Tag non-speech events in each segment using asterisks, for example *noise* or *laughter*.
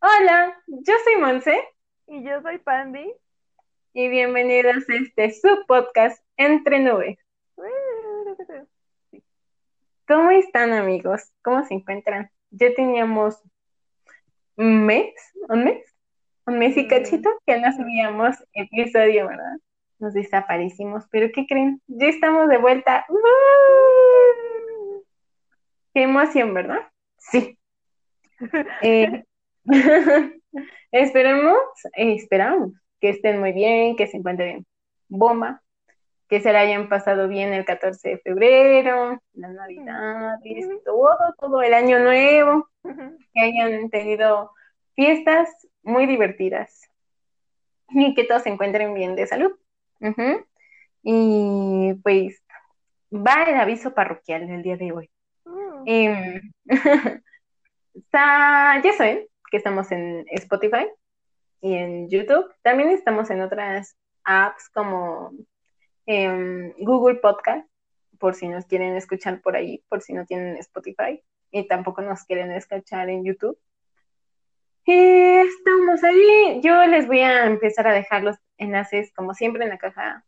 Hola, yo soy Monse Y yo soy Pandy. y bienvenidos a este subpodcast Entre Nubes. ¿Cómo están amigos? ¿Cómo se encuentran? Ya teníamos un mes, un mes, un mes y Mm. cachito que no subíamos episodio, ¿verdad? Nos desaparecimos, pero ¿qué creen? Ya estamos de vuelta. ¡Woo! Qué emoción, ¿verdad? Sí. *laughs* Eh, *laughs* esperemos, esperamos que estén muy bien, que se encuentren bomba, que se la hayan pasado bien el 14 de febrero, la Navidad, todo, todo el año nuevo, que hayan tenido fiestas muy divertidas y que todos se encuentren bien de salud. Y pues va el aviso parroquial del día de hoy. Mm. Em, *laughs* Está- ya saben que estamos en Spotify y en YouTube. También estamos en otras apps como em, Google Podcast, por si nos quieren escuchar por ahí, por si no tienen Spotify y tampoco nos quieren escuchar en YouTube. Y estamos ahí. Yo les voy a empezar a dejar los enlaces, como siempre, en la caja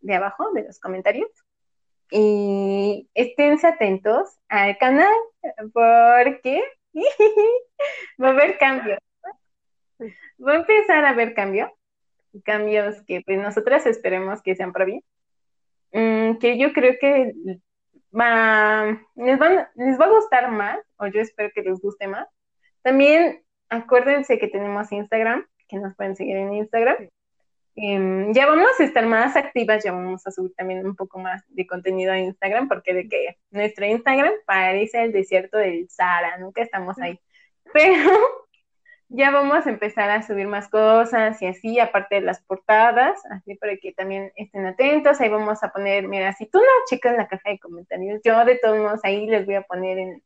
de abajo de los comentarios. Y esténse atentos al canal porque *laughs* va a haber cambios. Va a empezar a haber cambios. Cambios que pues nosotras esperemos que sean para bien. Mm, que yo creo que va, les, van, les va a gustar más, o yo espero que les guste más. También acuérdense que tenemos Instagram, que nos pueden seguir en Instagram. Em, ya vamos a estar más activas, ya vamos a subir también un poco más de contenido a Instagram, porque de que nuestro Instagram parece el desierto del Sahara, nunca estamos ahí. *laughs* Pero ya vamos a empezar a subir más cosas y así, aparte de las portadas, así para que también estén atentos. Ahí vamos a poner, mira, si tú no checas la caja de comentarios, yo de todos modos ahí les voy a poner en,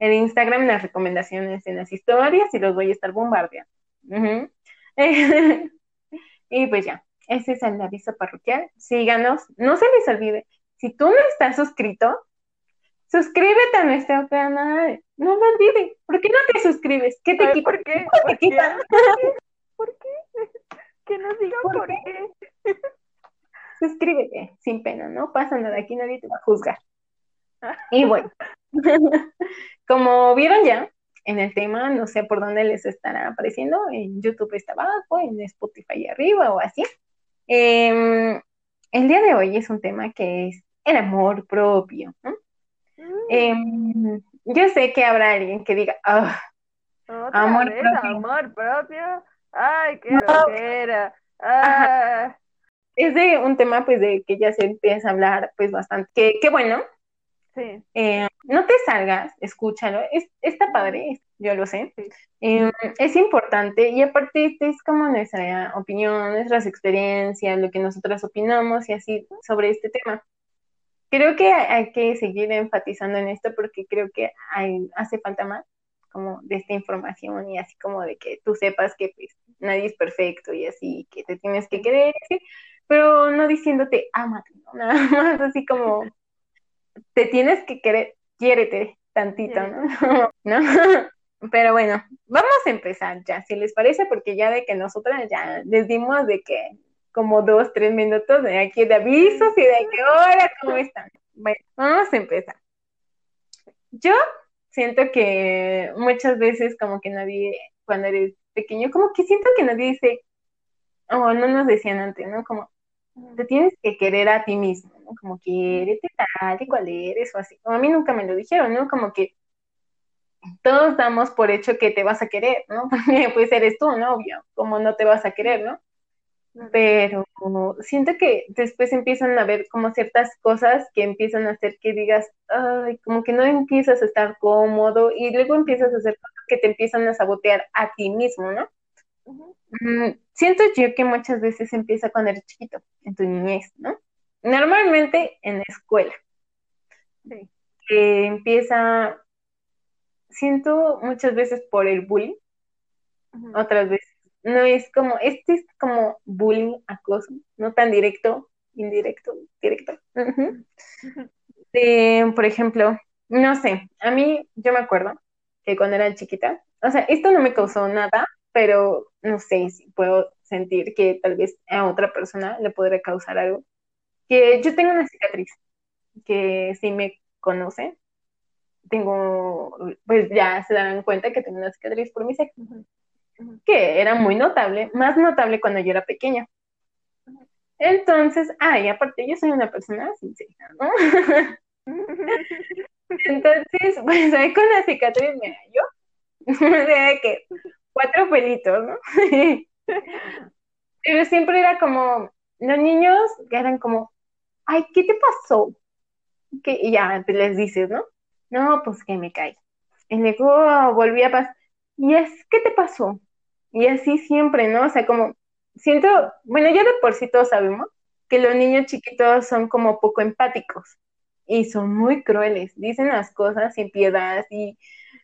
en Instagram las recomendaciones en las historias y los voy a estar bombardeando. *laughs* y pues ya, ese es el aviso parroquial. Síganos, no se les olvide, si tú no estás suscrito, suscríbete a nuestro canal. No lo olvides. ¿Por qué no te suscribes? ¿Qué te Ay, quita? ¿Por qué? ¿Qué te ¿Por qué? ¿Por qué? Que nos digan ¿Por por, qué? qué. Suscríbete, sin pena, no pasa nada, aquí nadie te va a juzgar. Y bueno, *laughs* como vieron ya en el tema, no sé por dónde les estará apareciendo, en YouTube está abajo, en Spotify arriba o así. Em, el día de hoy es un tema que es el amor propio. ¿no? Mm. Em, yo sé que habrá alguien que diga, "Ah, Otra amor propio. amor propio. Ay, qué flojera. Ah, es de un tema pues de que ya se empieza a hablar pues bastante, que, que bueno, sí. Eh, no te salgas, escúchalo, es, está padre, yo lo sé. Eh, es importante y aparte este es como nuestra opinión, nuestras experiencias, lo que nosotras opinamos y así sobre este tema. Creo que hay, que seguir enfatizando en esto porque creo que hay, hace falta más como de esta información y así como de que tú sepas que pues nadie es perfecto y así que te tienes que querer, pero no diciéndote ámate, ¿no? *laughs* Nada más así como te tienes que querer, quiérete tantito, ¿no? *laughs* ¿No? *laughs* Pero bueno, vamos a empezar ya, si les parece, porque ya de que nosotras ya les dimos de que como dos, tres minutos de aquí de avisos y de que hola, ¿cómo están? Bueno, vamos a empezar. Yo siento que muchas veces como que nadie, cuando eres pequeño, como que siento que nadie dice, o no nos decían antes, ¿no? Como, te tienes que querer a ti mismo, ¿no? Como quiérete tal y cual eres o así. Como a mí nunca me lo dijeron, ¿no? Como que todos damos por hecho que te vas a querer, ¿no? *laughs* Porque pues eres tú, ¿no? Obvio, como no te vas a querer, ¿no? Pero siento que después empiezan a ver como ciertas cosas que empiezan a hacer que digas, ay, como que no empiezas a estar cómodo y luego empiezas a hacer cosas que te empiezan a sabotear a ti mismo, ¿no? Mm, siento yo que muchas veces empieza cuando eres chiquito, en tu niñez, ¿no? Normalmente en la escuela, Sí. que empieza, siento muchas veces por el bullying, otras veces no es como, este es como bullying, acoso, no tan directo, indirecto, directo. De, por ejemplo, no sé, a mí, yo me acuerdo que cuando era chiquita. O sea, esto no me causó nada, pero no sé si puedo sentir que tal vez a otra persona le podría causar algo. Que yo tengo una cicatriz, que si me conocen, tengo, pues ya se dan cuenta que tengo una cicatriz por mi sexo, que era muy notable, más notable cuando yo era pequeña. Entonces, ay, aparte yo soy una persona sincera, ¿no? *laughs* Entonces, pues ahí con la cicatriz, mira, yo, *laughs* de que cuatro pelitos, ¿no? *laughs* Pero siempre era como, los niños que eran como, ay, ¿qué te pasó? Que, y ya les dices, ¿no? No, pues que me caí. Y luego volví a pasar, y es, ¿qué te pasó? Y así siempre, ¿no? O sea, como, siento, bueno, ya de por sí todos sabemos que los niños chiquitos son como poco empáticos y son muy crueles, dicen las cosas sin piedad y,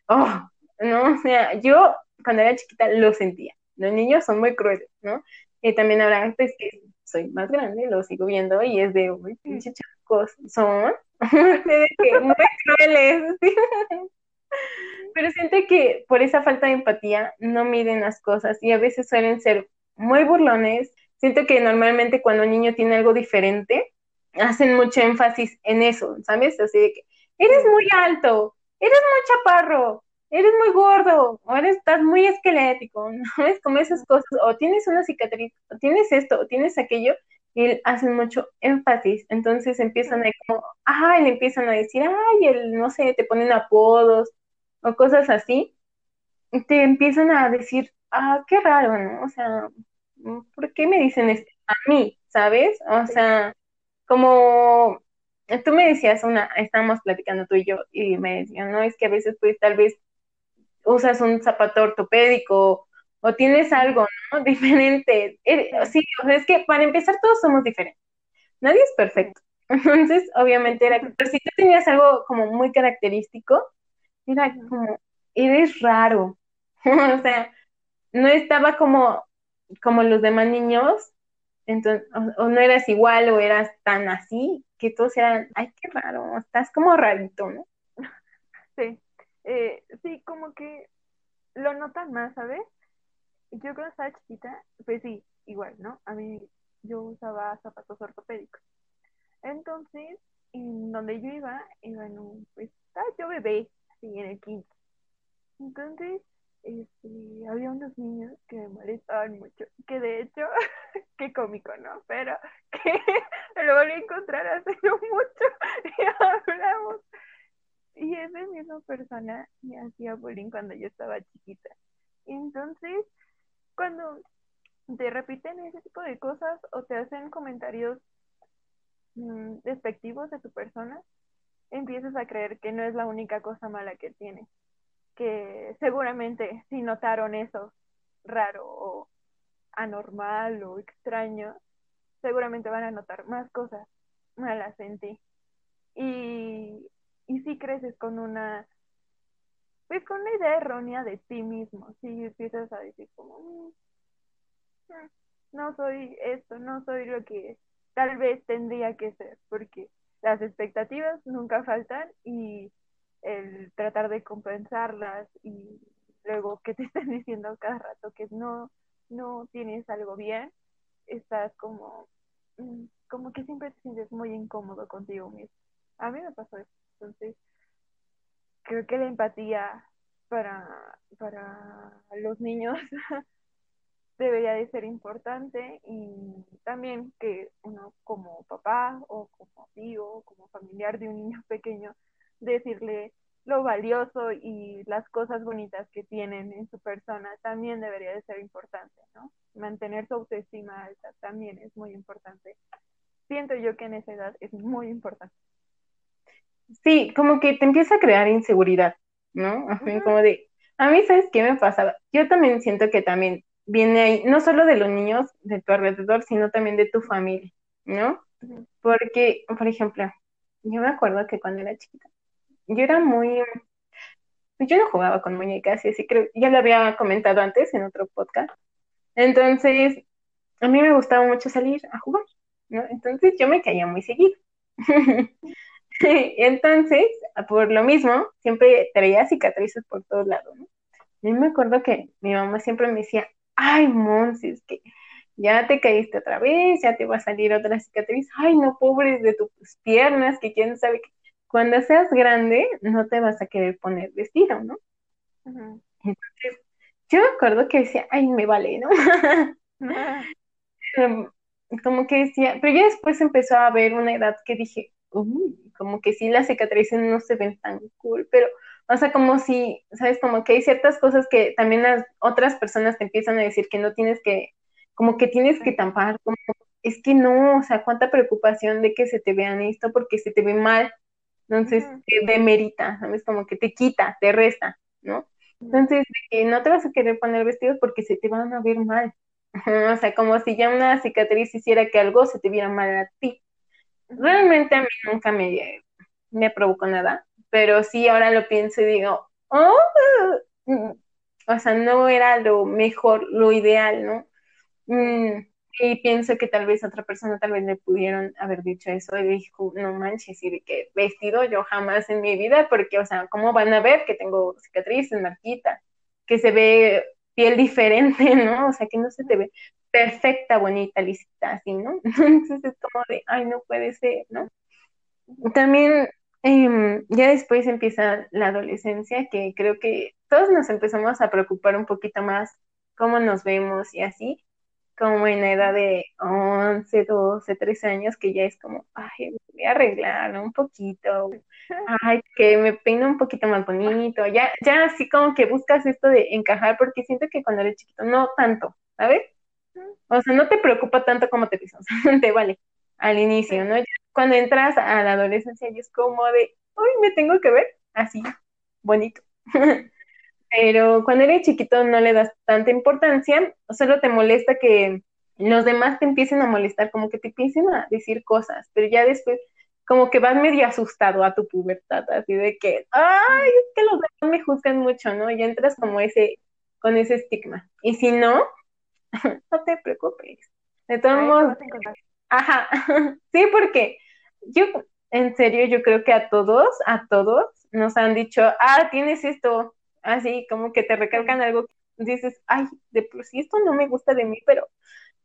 oh, no, o sea, yo cuando era chiquita lo sentía, los niños son muy crueles, ¿no? Y también ahora, pues que soy más grande, lo sigo viendo y es de, uy, pinche chacos, son *laughs* muy crueles, *laughs* pero siento que por esa falta de empatía no miden las cosas y a veces suelen ser muy burlones. Siento que normalmente cuando un niño tiene algo diferente, hacen mucho énfasis en eso, ¿sabes? Así de que eres muy alto, eres muy chaparro, eres muy gordo, o eres, estás muy esquelético, *laughs* ¿no? Es como esas cosas, o tienes una cicatriz, o tienes esto, o tienes aquello, y hacen mucho énfasis, entonces empiezan a como, ay, le empiezan a decir, ay, el, no sé, te ponen apodos, o cosas así, y te empiezan a decir, ah, qué raro, ¿no? O sea, ¿por qué me dicen esto a mí, sabes? O sea, como tú me decías una, estábamos platicando tú y yo, y me decían, no, es que a veces pues tal vez usas un zapato ortopédico o tienes algo, ¿no? *laughs* Diferente. Eh, sí, o sea, es que para empezar todos somos diferentes. Nadie es perfecto. *laughs* Entonces, obviamente era, pero si tú tenías algo como muy característico, era como, eres raro. *laughs* o sea, no estaba como, como los demás niños, entonces, o, no eras igual o eras tan así, que todos eran, ay, qué raro, estás como rarito, ¿no? Sí, eh, sí, como que lo notan más, ¿sabes? Yo cuando estaba chiquita, pues sí, igual, ¿no? A mí yo usaba zapatos ortopédicos. Entonces, en donde yo iba, iba en un, pues, estaba yo bebé, así en el quinto. Entonces, este, había unos niños que me molestaban mucho, que de hecho, *laughs* qué cómico, ¿no? Pero *laughs* que lo volví a encontrar hace mucho *laughs* y hablamos. Y esa misma persona me hacía bullying cuando yo estaba chiquita. Entonces, cuando te repiten ese tipo de cosas o te hacen comentarios mm, despectivos de tu persona, empiezas a creer que no es la única cosa mala que tiene que seguramente si notaron eso raro o anormal o extraño, seguramente van a notar más cosas malas en ti. Y, y si creces con una, pues con una idea errónea de ti mismo, si empiezas a decir como, mm, mm, no soy esto, no soy lo que tal vez tendría que ser, porque las expectativas nunca faltan y el tratar de compensarlas y luego que te *laughs* estén diciendo cada rato que no, no tienes algo bien, estás como, mm, como que siempre te sientes muy incómodo contigo mismo. A mí me pasó eso. Entonces, creo que la empatía para, para los niños *laughs* debería de ser importante y también que uno como papá o como amigo o como familiar de un niño *laughs* pequeño decirle lo valioso y las cosas bonitas que tienen en su persona también debería de ser importante, ¿no? Mantener su autoestima alta también es muy importante. Siento yo que en esa edad es muy importante. Sí, como que te empieza a crear inseguridad, ¿no? Como de, a mí, ¿sabes qué me pasaba? Yo también siento que también viene ahí, no solo de los niños de tu alrededor, sino también de tu familia, ¿no? Porque, por ejemplo, yo me acuerdo que cuando era chiquita, yo era muy, pues yo no jugaba con muñecas y así creo, ya lo había comentado antes en otro podcast. Entonces, a mí me gustaba mucho salir a jugar, ¿no? Entonces yo me caía muy seguido. *laughs* *laughs* Entonces, por lo mismo, siempre traía cicatrices por todos lados, ¿no? Y me acuerdo que mi mamá siempre me decía, ay, Monsi, es que ya te caíste otra vez, ya te va a salir otra cicatriz, ay, no, pobres de tus piernas, que quién sabe que cuando seas grande no te vas a querer poner vestido, ¿no? Entonces, yo me acuerdo que decía, ay, me vale, ¿no? *laughs* Em, como que decía, pero ya después empezó a haber una edad que dije, uy, como que sí las cicatrices no se ven tan cool, pero, o sea, como si, ¿sabes? Como que hay ciertas cosas que también las otras personas te empiezan a decir que no tienes que, como que tienes que tampar, como, es que no, o sea, cuánta preocupación de que se te vean esto porque se te ve mal, entonces te demerita, ¿sabes? Como que te quita, te resta, ¿no? Entonces, no te vas a querer poner vestidos porque se te van a ver mal. *laughs* O sea, como si ya una cicatriz hiciera que algo se te viera mal a ti. Realmente a mí nunca me, me provocó nada, pero sí ahora lo pienso y digo, oh, mm", o sea, no era lo mejor, lo ideal, ¿no? Mm, y pienso que tal vez otra persona tal vez le pudieron haber dicho eso y dijo, no manches, y de que vestido yo jamás en mi vida, porque, o sea, ¿cómo van a ver que tengo cicatrices, marquita, que se ve piel diferente, *laughs* ¿no? O sea, que no se te ve perfecta, bonita, lisita, así, ¿no? *laughs* Entonces es como de, ay, no puede ser, ¿no? También em, ya después empieza la adolescencia, que creo que todos nos empezamos a preocupar un poquito más cómo nos vemos y así, como en la edad de 11, 12, 13 años, que ya es como, ay, voy a arreglar un poquito, ay, que me peino un poquito más bonito, ya, ya así como que buscas esto de encajar, porque siento que cuando eres chiquito, no tanto, ¿sabes? O sea, no te preocupa tanto como te piensas, *laughs* te vale, al inicio, ¿no? Cuando entras a la adolescencia, y es como de, ay, me tengo que ver así, bonito. *laughs* pero cuando eres chiquito no le das tanta importancia, solo te molesta que los demás te empiecen a molestar, como que te empiecen a decir cosas, pero ya después como que vas medio asustado a tu pubertad, así de que, ay, es que los demás me juzgan mucho, ¿no? Y entras como ese, con ese estigma. Y si no, *laughs* no te preocupes. De todos modos, ajá, *laughs* sí, porque yo, en serio, yo creo que a todos, a todos nos han dicho, ah, tienes esto, así como que te recalcan algo, dices, ay, de por sí esto no me gusta de mí, pero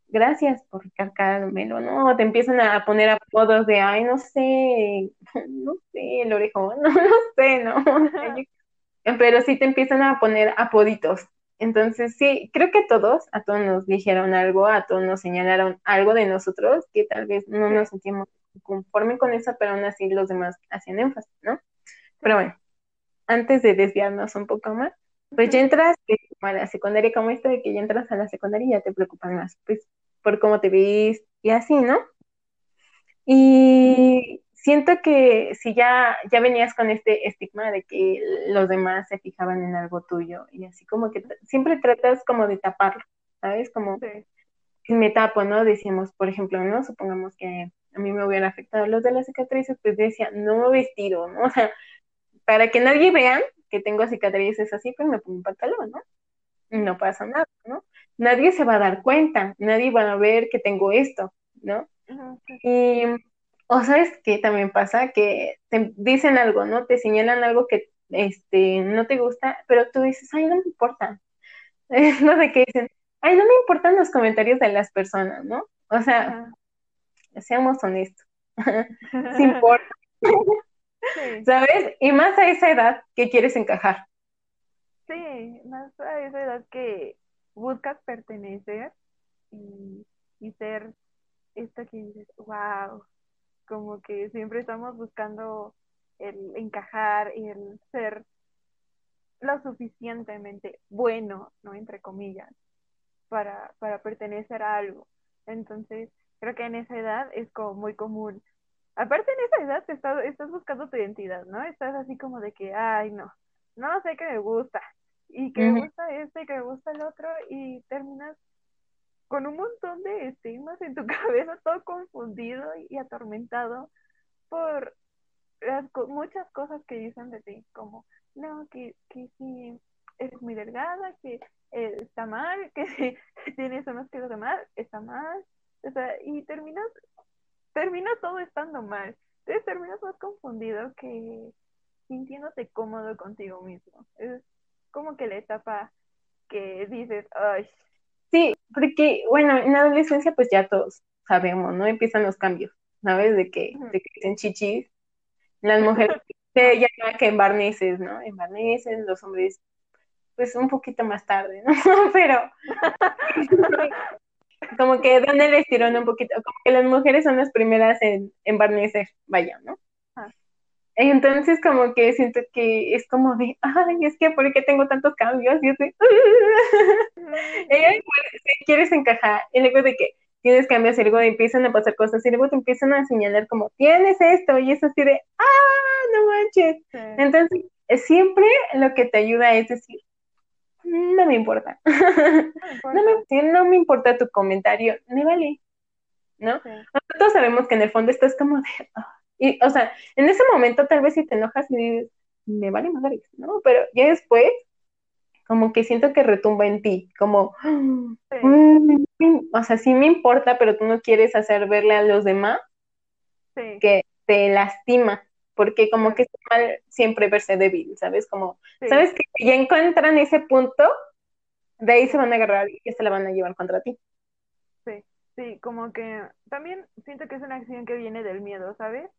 gracias por recalcármelo, ¿no? Te empiezan a poner apodos de, ay, no sé, *laughs* no sé, el orejón, no, no sé, ¿no? pero sí te empiezan a poner apoditos. Entonces, sí, creo que todos, a todos nos dijeron algo, a todos nos señalaron algo de nosotros que tal vez no nos sentimos conforme con eso, pero aún así los demás hacían énfasis, ¿no? Pero bueno, antes de desviarnos un poco más, pues ya entras a la secundaria como esto de que ya entras a la secundaria y ya te preocupan más, pues por cómo te ves y así, ¿no? Y siento que si ya, ya venías con este estigma de que los demás se fijaban en algo tuyo y así como que siempre tratas como de taparlo, ¿sabes? Como me tapo, ¿no? Decíamos, por ejemplo, ¿no? Supongamos que a mí me hubieran afectado los de las cicatrices, pues decía, no vestido, ¿no? *laughs* O sea, para que nadie vea que tengo cicatrices así, pues me pongo un pantalón, ¿no? No pasa nada, ¿no? Nadie se va a dar cuenta, nadie va a ver que tengo esto, ¿no? Y, o sabes que también pasa que te dicen algo, ¿no? Te señalan algo que este, no te gusta, pero tú dices, ay, no me importa. no sé qué dicen, ay, no me importan los comentarios de las personas, ¿no? O sea, seamos honestos. *laughs* sí importa. ¿Sabes? Y más a esa edad que quieres encajar. Sí, más a esa edad que buscas pertenecer y, ser esto que dices, wow, como que siempre estamos buscando el encajar y el ser lo suficientemente bueno, ¿no? Entre comillas, para, para pertenecer a algo. Entonces, creo que en esa edad es como muy común aparte en esa edad te estás, estás buscando tu identidad, ¿no? Estás así como de que, ay, no, no sé qué me gusta, y que me gusta este, que me gusta el otro, y terminas con un montón de estigmas en tu *laughs* cabeza, todo confundido y atormentado por las muchas cosas que dicen de ti, como, no, que, que si eres muy delgada, que eh, está mal, *laughs* que si tienes unos kilos de mal, está mal, o sea, y terminas termina todo estando mal. te terminas más confundido que sintiéndote cómodo contigo mismo. Es como que la etapa que dices, ay. Sí, porque, bueno, en la adolescencia pues ya todos sabemos, ¿no? Empiezan los cambios, ¿sabes? De que, de que dicen chichis, las mujeres *laughs* se llama que en barnices, ¿no? En barnices, los hombres, pues un poquito más tarde, ¿no? *laughs* Pero como que dan el estirón un poquito, como que las mujeres son las primeras en, en barnecer, vaya, ¿no? Entonces como que siento que es como de, ay, es que ¿por qué tengo tantos cambios? Y yo *laughs* estoy, si quieres encajar, y luego de que tienes cambios y luego empiezan a pasar cosas y luego te empiezan a señalar como, tienes esto y es así de, ah, no manches. Entonces, siempre lo que te ayuda es decir, no me importa. *laughs* No, me, no me importa tu comentario, me vale. ¿No? Nosotros sabemos que en el fondo estás como de, ah", y, o sea, en ese momento tal vez si te enojas y dices, me vale madre, ¿no? Pero ya después, como que siento que retumba en ti, como, mm, o sea, sí me importa, pero tú no quieres hacer verle a los demás que te lastima, porque como que es mal siempre verse débil, ¿sabes? Como, ¿sabes? Que ya encuentran ese punto, de ahí se van a agarrar y que se la van a llevar contra ti. Sí, sí, como que también siento que es una acción que viene del miedo, ¿sabes?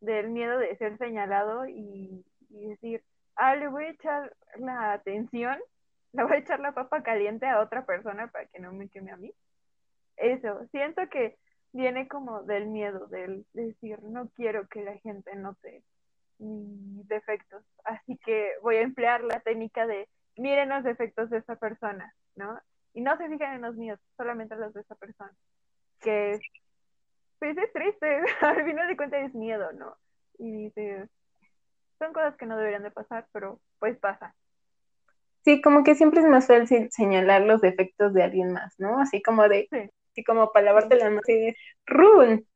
Del miedo de ser señalado y, decir, ah, le voy a echar la atención, *laughs* le voy a echar la papa caliente a otra persona para que no me queme a mí. Eso, siento que viene como del miedo, del decir, no quiero que la gente note mis defectos, así que voy a emplear la técnica de miren los defectos de esa persona, ¿no? Y no se fijen en los míos, solamente los de esa persona. Que pues es triste, *laughs* al final de cuentas es miedo, ¿no? Y dices, son cosas que no deberían de pasar, pero pues pasa. Sí, como que siempre es más fácil señalar los defectos de alguien más, ¿no? Así como de, así como para lavarte las manos y de run.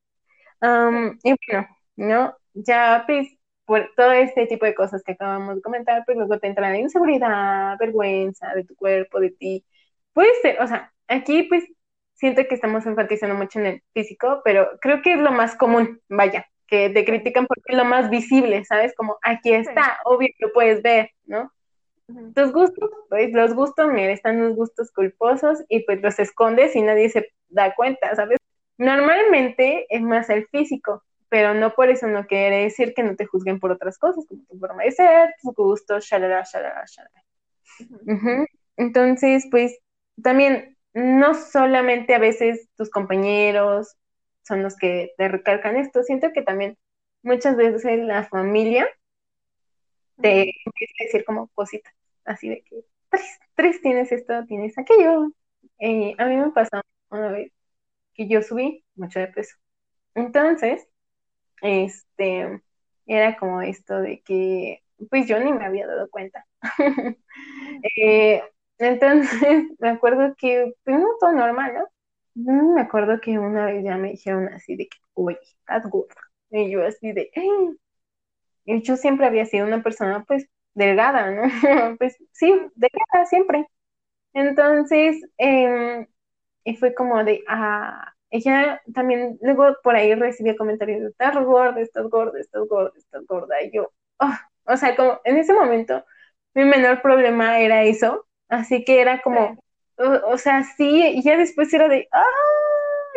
y bueno, ¿no? Ya pues por todo este tipo de cosas que acabamos de comentar, pues luego te entra la inseguridad, vergüenza de tu cuerpo, de ti. Puede ser, o sea, aquí pues siento que estamos enfatizando mucho en el físico, pero creo que es lo más común, vaya, que te critican porque es lo más visible, ¿sabes? Como aquí está, obvio lo puedes ver, ¿no? Tus gustos, pues los gustos, mira, están los gustos culposos y pues los escondes y nadie se da cuenta, ¿sabes? Normalmente es más el físico, pero no por eso no quiere decir que no te juzguen por otras cosas, como tu forma de ser, tus gustos, shalala, shalala, shalala. Entonces, pues también no solamente a veces tus compañeros son los que te recalcan esto, siento que también muchas veces la familia te empieza a decir como cositas, así de que tres, tres tienes esto, tienes aquello. Y a mí me pasó una vez que yo subí mucho de peso. Entonces, este, era como esto de que, pues yo ni me había dado cuenta. *laughs* Eh, entonces, *laughs* me acuerdo que, pues no, todo normal, ¿no? Me acuerdo que una vez ya me dijeron así de que, uy, estás gorda. Y yo así de, y yo siempre había sido una persona, pues, delgada, ¿no? *laughs* pues sí, delgada siempre. Entonces, eh, y fue como de, ah, ella también, luego por ahí recibía comentarios de, estás gorda, estás gorda, estás gorda, estás gorda, y yo, oh, o sea, como en ese momento, mi menor problema era eso, así que era como, o, sea, sí, y ya después era de, ah,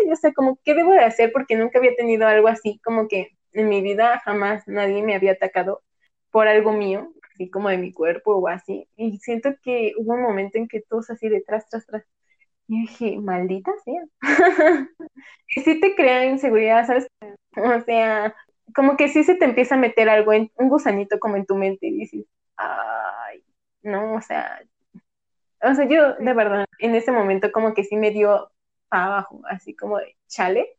yo sé, como, ¿qué debo de hacer? Porque nunca había tenido algo así, como que en mi vida jamás nadie me había atacado por algo mío, así como de mi cuerpo o así. Y siento que hubo un momento en que todos así detrás, tras, tras. Y dije, maldita sea. *laughs* y sí te crea inseguridad, ¿sabes? O sea, como que sí se te empieza a meter algo, en, un gusanito como en tu mente y dices, ay, no, o sea, o sea, yo de verdad, en ese momento como que sí me dio abajo, así como de chale,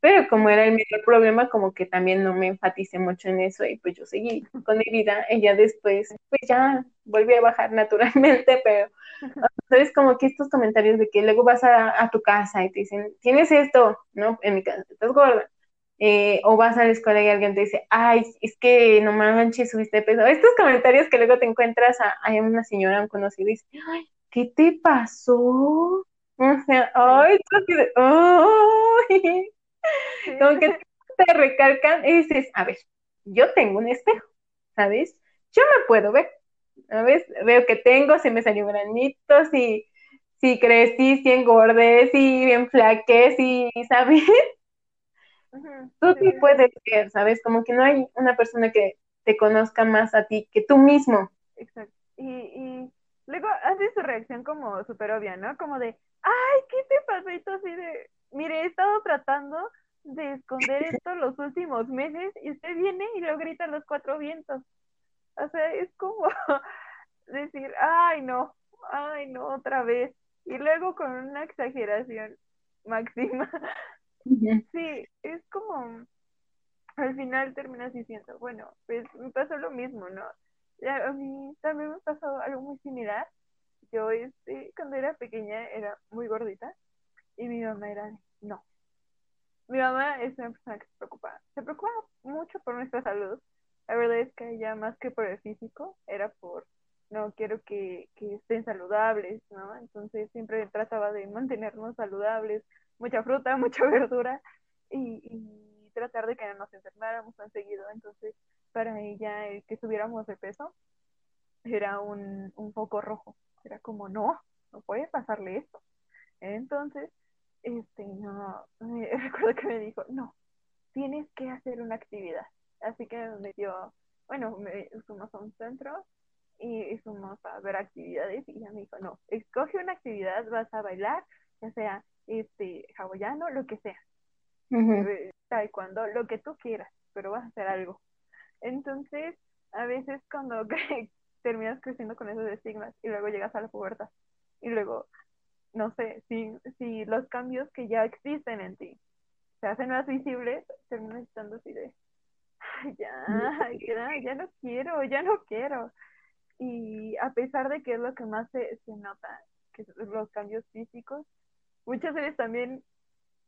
pero como era el mayor problema, como que también no me enfaticé mucho en eso y pues yo seguí con mi vida y ya después, pues ya volví a bajar naturalmente, *laughs* pero, ¿sabes? Como que estos comentarios de que luego vas a, tu casa y te dicen, tienes esto, ¿no? En mi casa, estás gorda. Eh, o vas a la escuela y alguien te dice, ay, es que no manches, subiste peso. Estos comentarios que luego te encuentras a, a una señora, un conocido, y dice, ay, ¿qué te pasó? O sea, ay, ay, como que te recalcan y dices, a ver, yo tengo un espejo, ¿sabes? Yo me puedo ver, ¿sabes? Veo que tengo, se me salió granitos y si crecí, si engordé, si enflaqué, si, ¿sabes? Tú sí puedes ver, ¿sabes? Como que no hay una persona que te conozca más a ti que tú mismo. Exacto. Y, y luego hace su reacción como súper obvia, ¿no? Como de, ay, ¿qué te pasó? Y tú así de, mire, he estado tratando de esconder esto los últimos meses y usted viene y lo grita a los cuatro vientos. O sea, es como *laughs* decir, ay, no, ay, no, otra vez. Y luego con una exageración máxima. Sí, es como, al final terminas diciendo, bueno, pues me pasó lo mismo, ¿no? A mí también me pasó algo muy similar. Yo, este, cuando era pequeña, era muy gordita y mi mamá era, no. Mi mamá es una persona que se preocupa, se preocupa mucho por nuestra salud. La verdad es que ella, más que por el físico, era por, no, quiero que estén saludables, ¿no? Entonces siempre trataba de mantenernos saludables, mucha fruta, *laughs* mucha verdura y, tratar de que no nos enfermáramos tan seguido. Entonces, para ella, el que subiéramos de peso era un, un foco rojo. Era como, no, no puede pasarle esto. Entonces, este, no, *laughs* recuerdo que me dijo, no, tienes que hacer una actividad. Así que me dio, bueno, me fuimos a un centro y fuimos a ver actividades y ella me dijo, no, escoge una actividad, vas a bailar, ya sea este hawaiano, lo que sea, uh taekwondo, lo que tú quieras, pero vas a hacer algo. Entonces, a veces cuando *laughs* terminas creciendo con esos estigmas y luego llegas a la pubertad y luego, no sé, si, si los cambios que ya existen en ti se hacen más visibles, terminas estando así de, ya, *laughs* ya, ya no quiero, ya no quiero. Y a pesar de que es lo que más se, se nota, que los cambios físicos, muchas veces también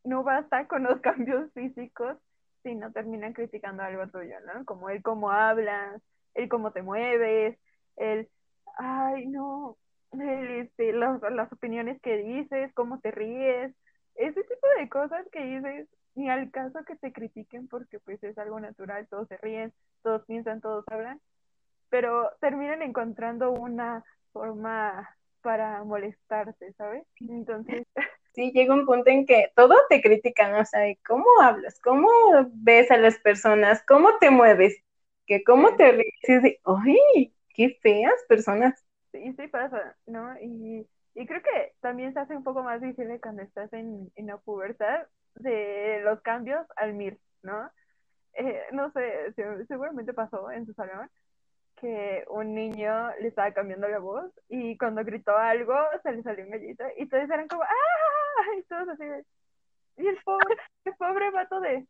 no basta con los *laughs* cambios físicos, sino terminan criticando algo tuyo, ¿no? Como el cómo hablas, el cómo te mueves, el, ay, no, el, este, las, las opiniones que dices, cómo te ríes, ese tipo de cosas que dices, ni al caso que te critiquen porque pues es algo natural, todos se ríen, todos piensan, todos hablan, pero terminan encontrando una forma para molestarte, ¿sabes? Entonces... *laughs* Sí, llega un punto en que todo te critican, o sea, ¿cómo hablas? ¿Cómo ves a las personas? ¿Cómo te mueves? que ¿Cómo te ríes? Y ¡ay! ¡Qué feas personas! Sí, sí pasa, ¿no? Y, y creo que también se hace un poco más difícil cuando estás en, en la pubertad de los cambios al MIR, ¿no? Eh, no sé, seguramente pasó en su salón, que un niño le estaba cambiando la voz y cuando gritó algo se le salió un gallito y todos eran como ¡ah! Y todos así y el pobre, el pobre vato de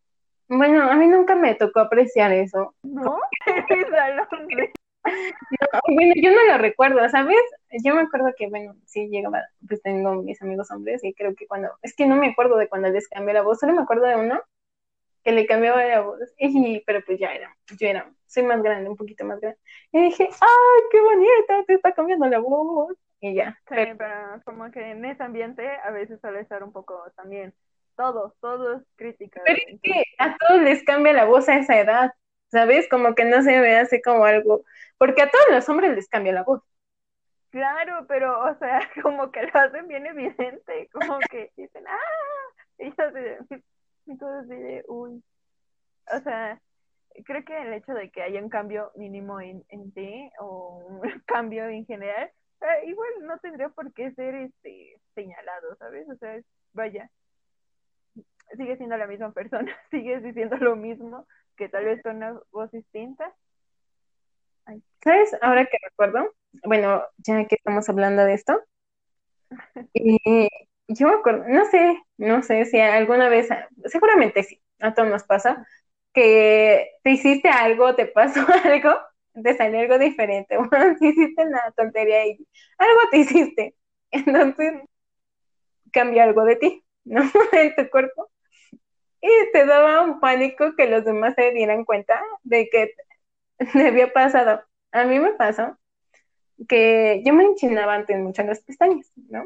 bueno, a mí nunca me tocó apreciar eso. *laughs* ¿No? bueno, yo no lo recuerdo, ¿sabes? Yo me acuerdo que, bueno, sí llegaba, pues tengo mis amigos hombres y creo que cuando, es que no me acuerdo de cuando les cambié la voz, solo me acuerdo de uno que le cambiaba la voz, y, pero pues ya era, yo era, soy más grande, un poquito más grande, y dije, ¡ay, qué bonita, te está cambiando la voz! Y ya. Sí, pero, como que en ese ambiente a veces suele estar un poco también, todos, todos críticas. Pero es que a todos les cambia la voz a esa edad, ¿sabes? Como que no se ve así como algo, porque a todos los hombres les cambia la voz. Claro, pero, o sea, *laughs* como que lo hacen bien evidente, como que dicen, ¡ah! Y *laughs* entonces de, uy, o sea, creo que el hecho de que haya un cambio mínimo en, en ti o un *laughs* cambio en general, eh, igual no tendría por qué ser este señalado, ¿sabes? O sea, vaya, sigue siendo la misma persona, *laughs* sigues diciendo lo mismo, que tal vez con una voz distinta. ¿Sabes? Ahora que recuerdo, bueno, ya que estamos hablando de esto, y *laughs* yo me acuerdo, no sé, no sé si alguna vez, seguramente sí, a todos nos pasa, que te hiciste algo, te pasó *laughs* algo, te salió algo diferente, *laughs* bueno, te hiciste una tontería y algo te hiciste, *laughs* entonces cambia algo de ti, ¿no? *laughs* en tu cuerpo. Y te daba un pánico que los demás se dieran cuenta de que te había pasado. A mí me pasó que yo me enchinaba antes mucho en las pestañas, ¿no?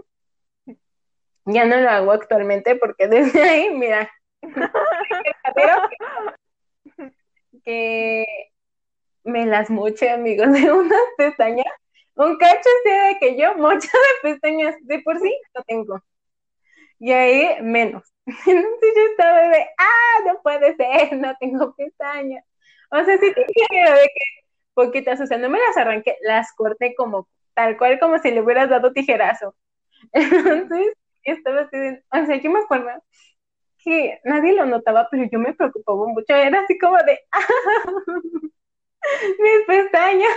Ya no lo hago actualmente porque desde ahí, mira, que, que me las moché, amigos, *laughs* de unas pestañas. Un cacho sea de que yo mocha *laughs* de pestañas de por sí no tengo. Y ahí menos. *laughs* Entonces yo estaba de, ah, no puede ser, no tengo pestañas. O sea, sí tenía de que poquitas, o sea, no me las arranqué, las corté como tal cual como si le hubieras dado tijerazo. Entonces, estaba así, de, o sea, yo me acuerdo que nadie lo notaba, pero yo me preocupaba mucho, era así como de, mis pestañas.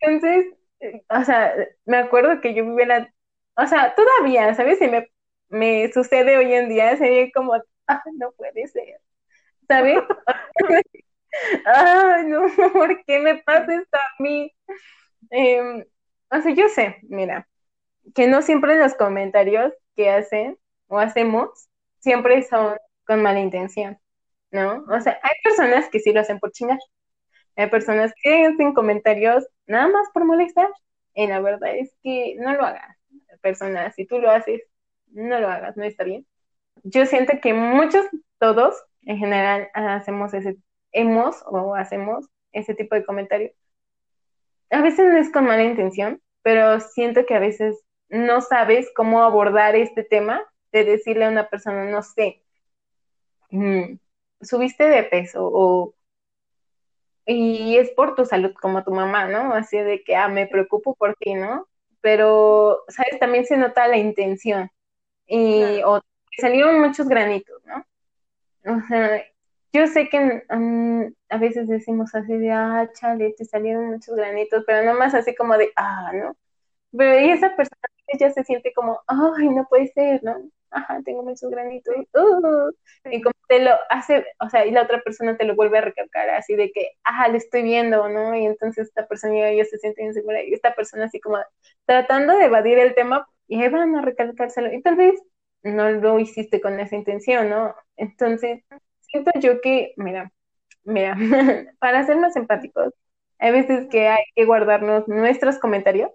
Entonces, o sea, me acuerdo que yo vivía la, o sea, todavía, ¿sabes? Si me, me sucede hoy en día, sería como, ah, no puede ser, ¿sabes? *laughs* Ay, no, *laughs* ¿por qué me pasa esto a mí? Em, o sea, yo sé, mira, que no siempre los comentarios que hacen o hacemos siempre son con mala intención, ¿no? O sea, hay personas que sí lo hacen por chingar. Hay personas que hacen comentarios nada más por molestar. Y la verdad es que no lo hagas. Personas, si tú lo haces, no lo hagas, no está bien. Yo siento que muchos, todos, en general, hacemos ese, hemos o hacemos ese tipo de comentarios. A veces no es con mala intención, pero siento que a veces no sabes cómo abordar este tema de decirle a una persona, no sé, mm, subiste de peso o y es por tu salud como tu mamá, ¿no? Así de que, ah, me preocupo por ti, ¿no? Pero, ¿sabes? También se nota la intención y o salieron muchos granitos, ¿no? O sea, yo sé que mm, a veces decimos así de, ah, chale, te salieron muchos granitos, pero no más así como de, ah, ¿no? Pero y esa persona ya se siente como, ay, no puede ser, ¿no? Ajá, tengo muchos granitos. Uh, y como te lo hace, o sea, y la otra persona te lo vuelve a recalcar así de que, ajá, le estoy viendo, ¿no? Y entonces esta persona ya se siente insegura y esta persona así como tratando de evadir el tema y ahí van a recalcárselo. Y tal vez no lo hiciste con esa intención, ¿no? Entonces, siento yo que, mira, mira, *laughs* para ser más empáticos, hay veces que hay que guardarnos nuestros comentarios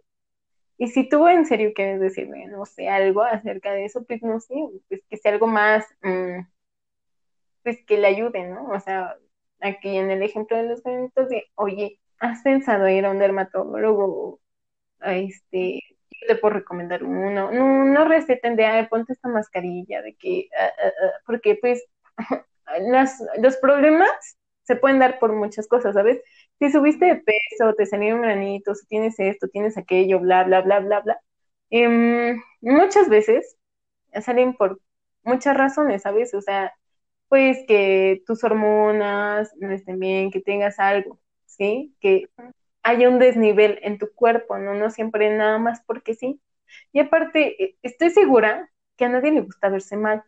y si tú en serio quieres decirme, no sé, algo acerca de eso, pues no sé, pues que sea algo más, mm, pues que le ayude, ¿no? O sea, aquí en el ejemplo de los granitos de, oye, ¿has pensado ir a un dermatólogo? Este, yo te puedo recomendar uno. No, no receten de, ay, ponte esta mascarilla, de que, ah", porque pues *laughs* las, los problemas se pueden dar por muchas cosas, ¿sabes? Si subiste de peso, te salieron granitos, tienes esto, tienes aquello, bla, bla, bla, bla, bla. Em, muchas veces salen por muchas razones, ¿sabes? O sea, pues que tus hormonas no estén bien, que tengas algo, ¿sí? Que haya un desnivel en tu cuerpo, ¿no? No siempre nada más porque sí. Y aparte, e, estoy segura que a nadie le gusta verse mal.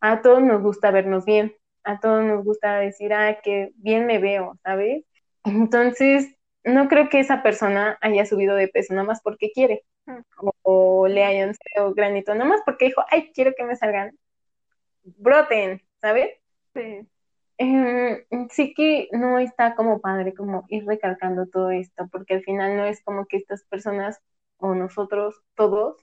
A todos nos gusta vernos bien. A todos nos gusta decir, ah, que bien me veo, ¿sabes? *laughs* Entonces, no creo que esa persona haya subido de peso nada más porque quiere. O, le hayan salido granito, nada más porque dijo, ay, quiero que me salgan. Broten, ¿sabes? Sí. Em, sí que no está como padre como ir recalcando todo esto, porque al final no es como que estas personas o nosotros todos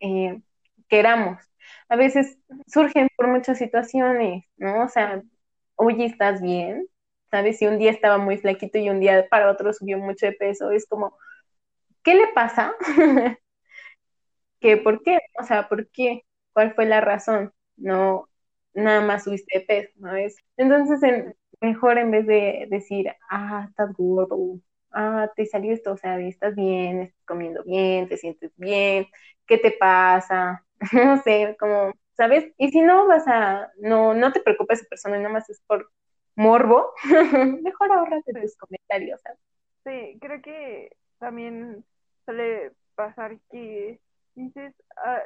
eh, queramos. A veces surgen por muchas situaciones, ¿no? O sea, oye, ¿estás bien? ¿sabes? Si un día estaba muy flaquito y un día para otro subió mucho de peso, es como, ¿qué le pasa? *laughs* ¿Qué, ¿Por qué? O sea, ¿por qué? ¿Cuál fue la razón? No, nada más subiste de peso, ¿no es? Entonces, mejor en vez de decir, ah, estás gordo, ah, te salió esto, o sea, estás bien, estás comiendo bien, te sientes bien, ¿qué te pasa? *laughs* no sé, como, ¿sabes? Y si no vas a, no, no te preocupes esa persona, nada más es por morbo, *laughs* mejor ahorrate tus comentarios. Sí, creo que también suele pasar que dices, ah,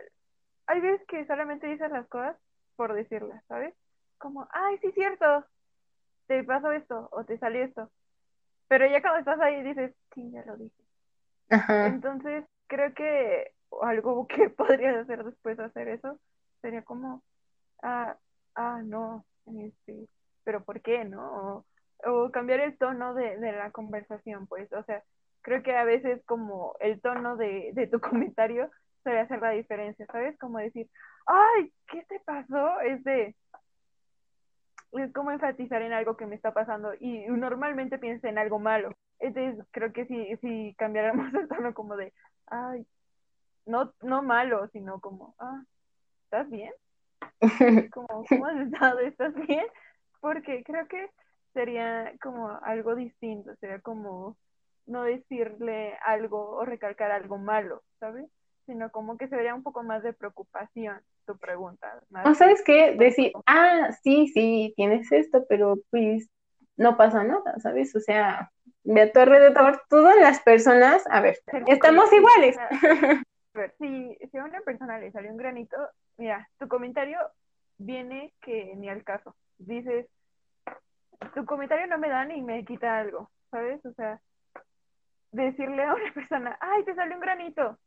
hay veces que solamente dices las cosas por decirlas, ¿sabes? Como, ay, sí, cierto, te pasó esto o te salió esto. Pero ya cuando estás ahí dices, sí, ya lo dije. Entonces, creo que algo que *laughs* podrías hacer después de hacer eso sería como, ah, ah, no, este, pero ¿por qué, no? O, cambiar el tono de, la conversación, pues, o sea, creo que a veces como el tono de, tu *laughs* comentario suele hacer la diferencia, ¿sabes? Como decir, ay, ¿qué te pasó? Es de, es como enfatizar en algo que me está pasando y normalmente piensa en algo malo. Entonces creo que si, si cambiáramos *laughs* el tono como de, ay, no, no malo, sino como, ah, ¿estás bien? *laughs* Como, ¿cómo has estado? ¿Estás bien? Porque creo que sería como algo distinto, sería como no decirle algo o recalcar algo malo, ¿sabes? Sino como que se vería un poco más de preocupación tu pregunta. ¿O sabes qué? Decir, ah, sí, sí, tienes esto, pero pues no pasa nada, ¿sabes? O sea, de a tu alrededor, todas las personas, a ver, estamos iguales. *laughs* Ver, si, si a una persona le salió un granito, mira, tu comentario viene que ni al caso. Dices, tu comentario no me da ni me quita algo, ¿sabes? O sea, decirle a una *laughs* persona, ay, te salió un granito.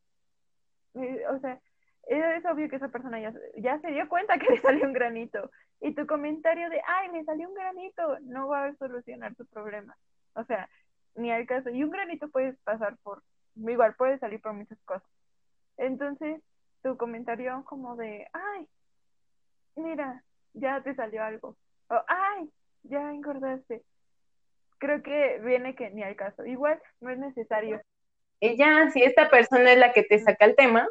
Eh, o sea, es obvio que esa persona ya, ya se dio cuenta que *laughs* le salió un granito. Y tu comentario de, ay, le salió un granito, no va a solucionar su problema. O sea, ni al caso. Y un granito puede pasar por, igual puede salir por muchas cosas. Entonces, tu comentario como de, ay, mira, ya te salió algo. O, ay, ya engordaste. Creo que viene que ni al caso. Igual no es necesario. Y ya, si esta persona es la que te saca el tema,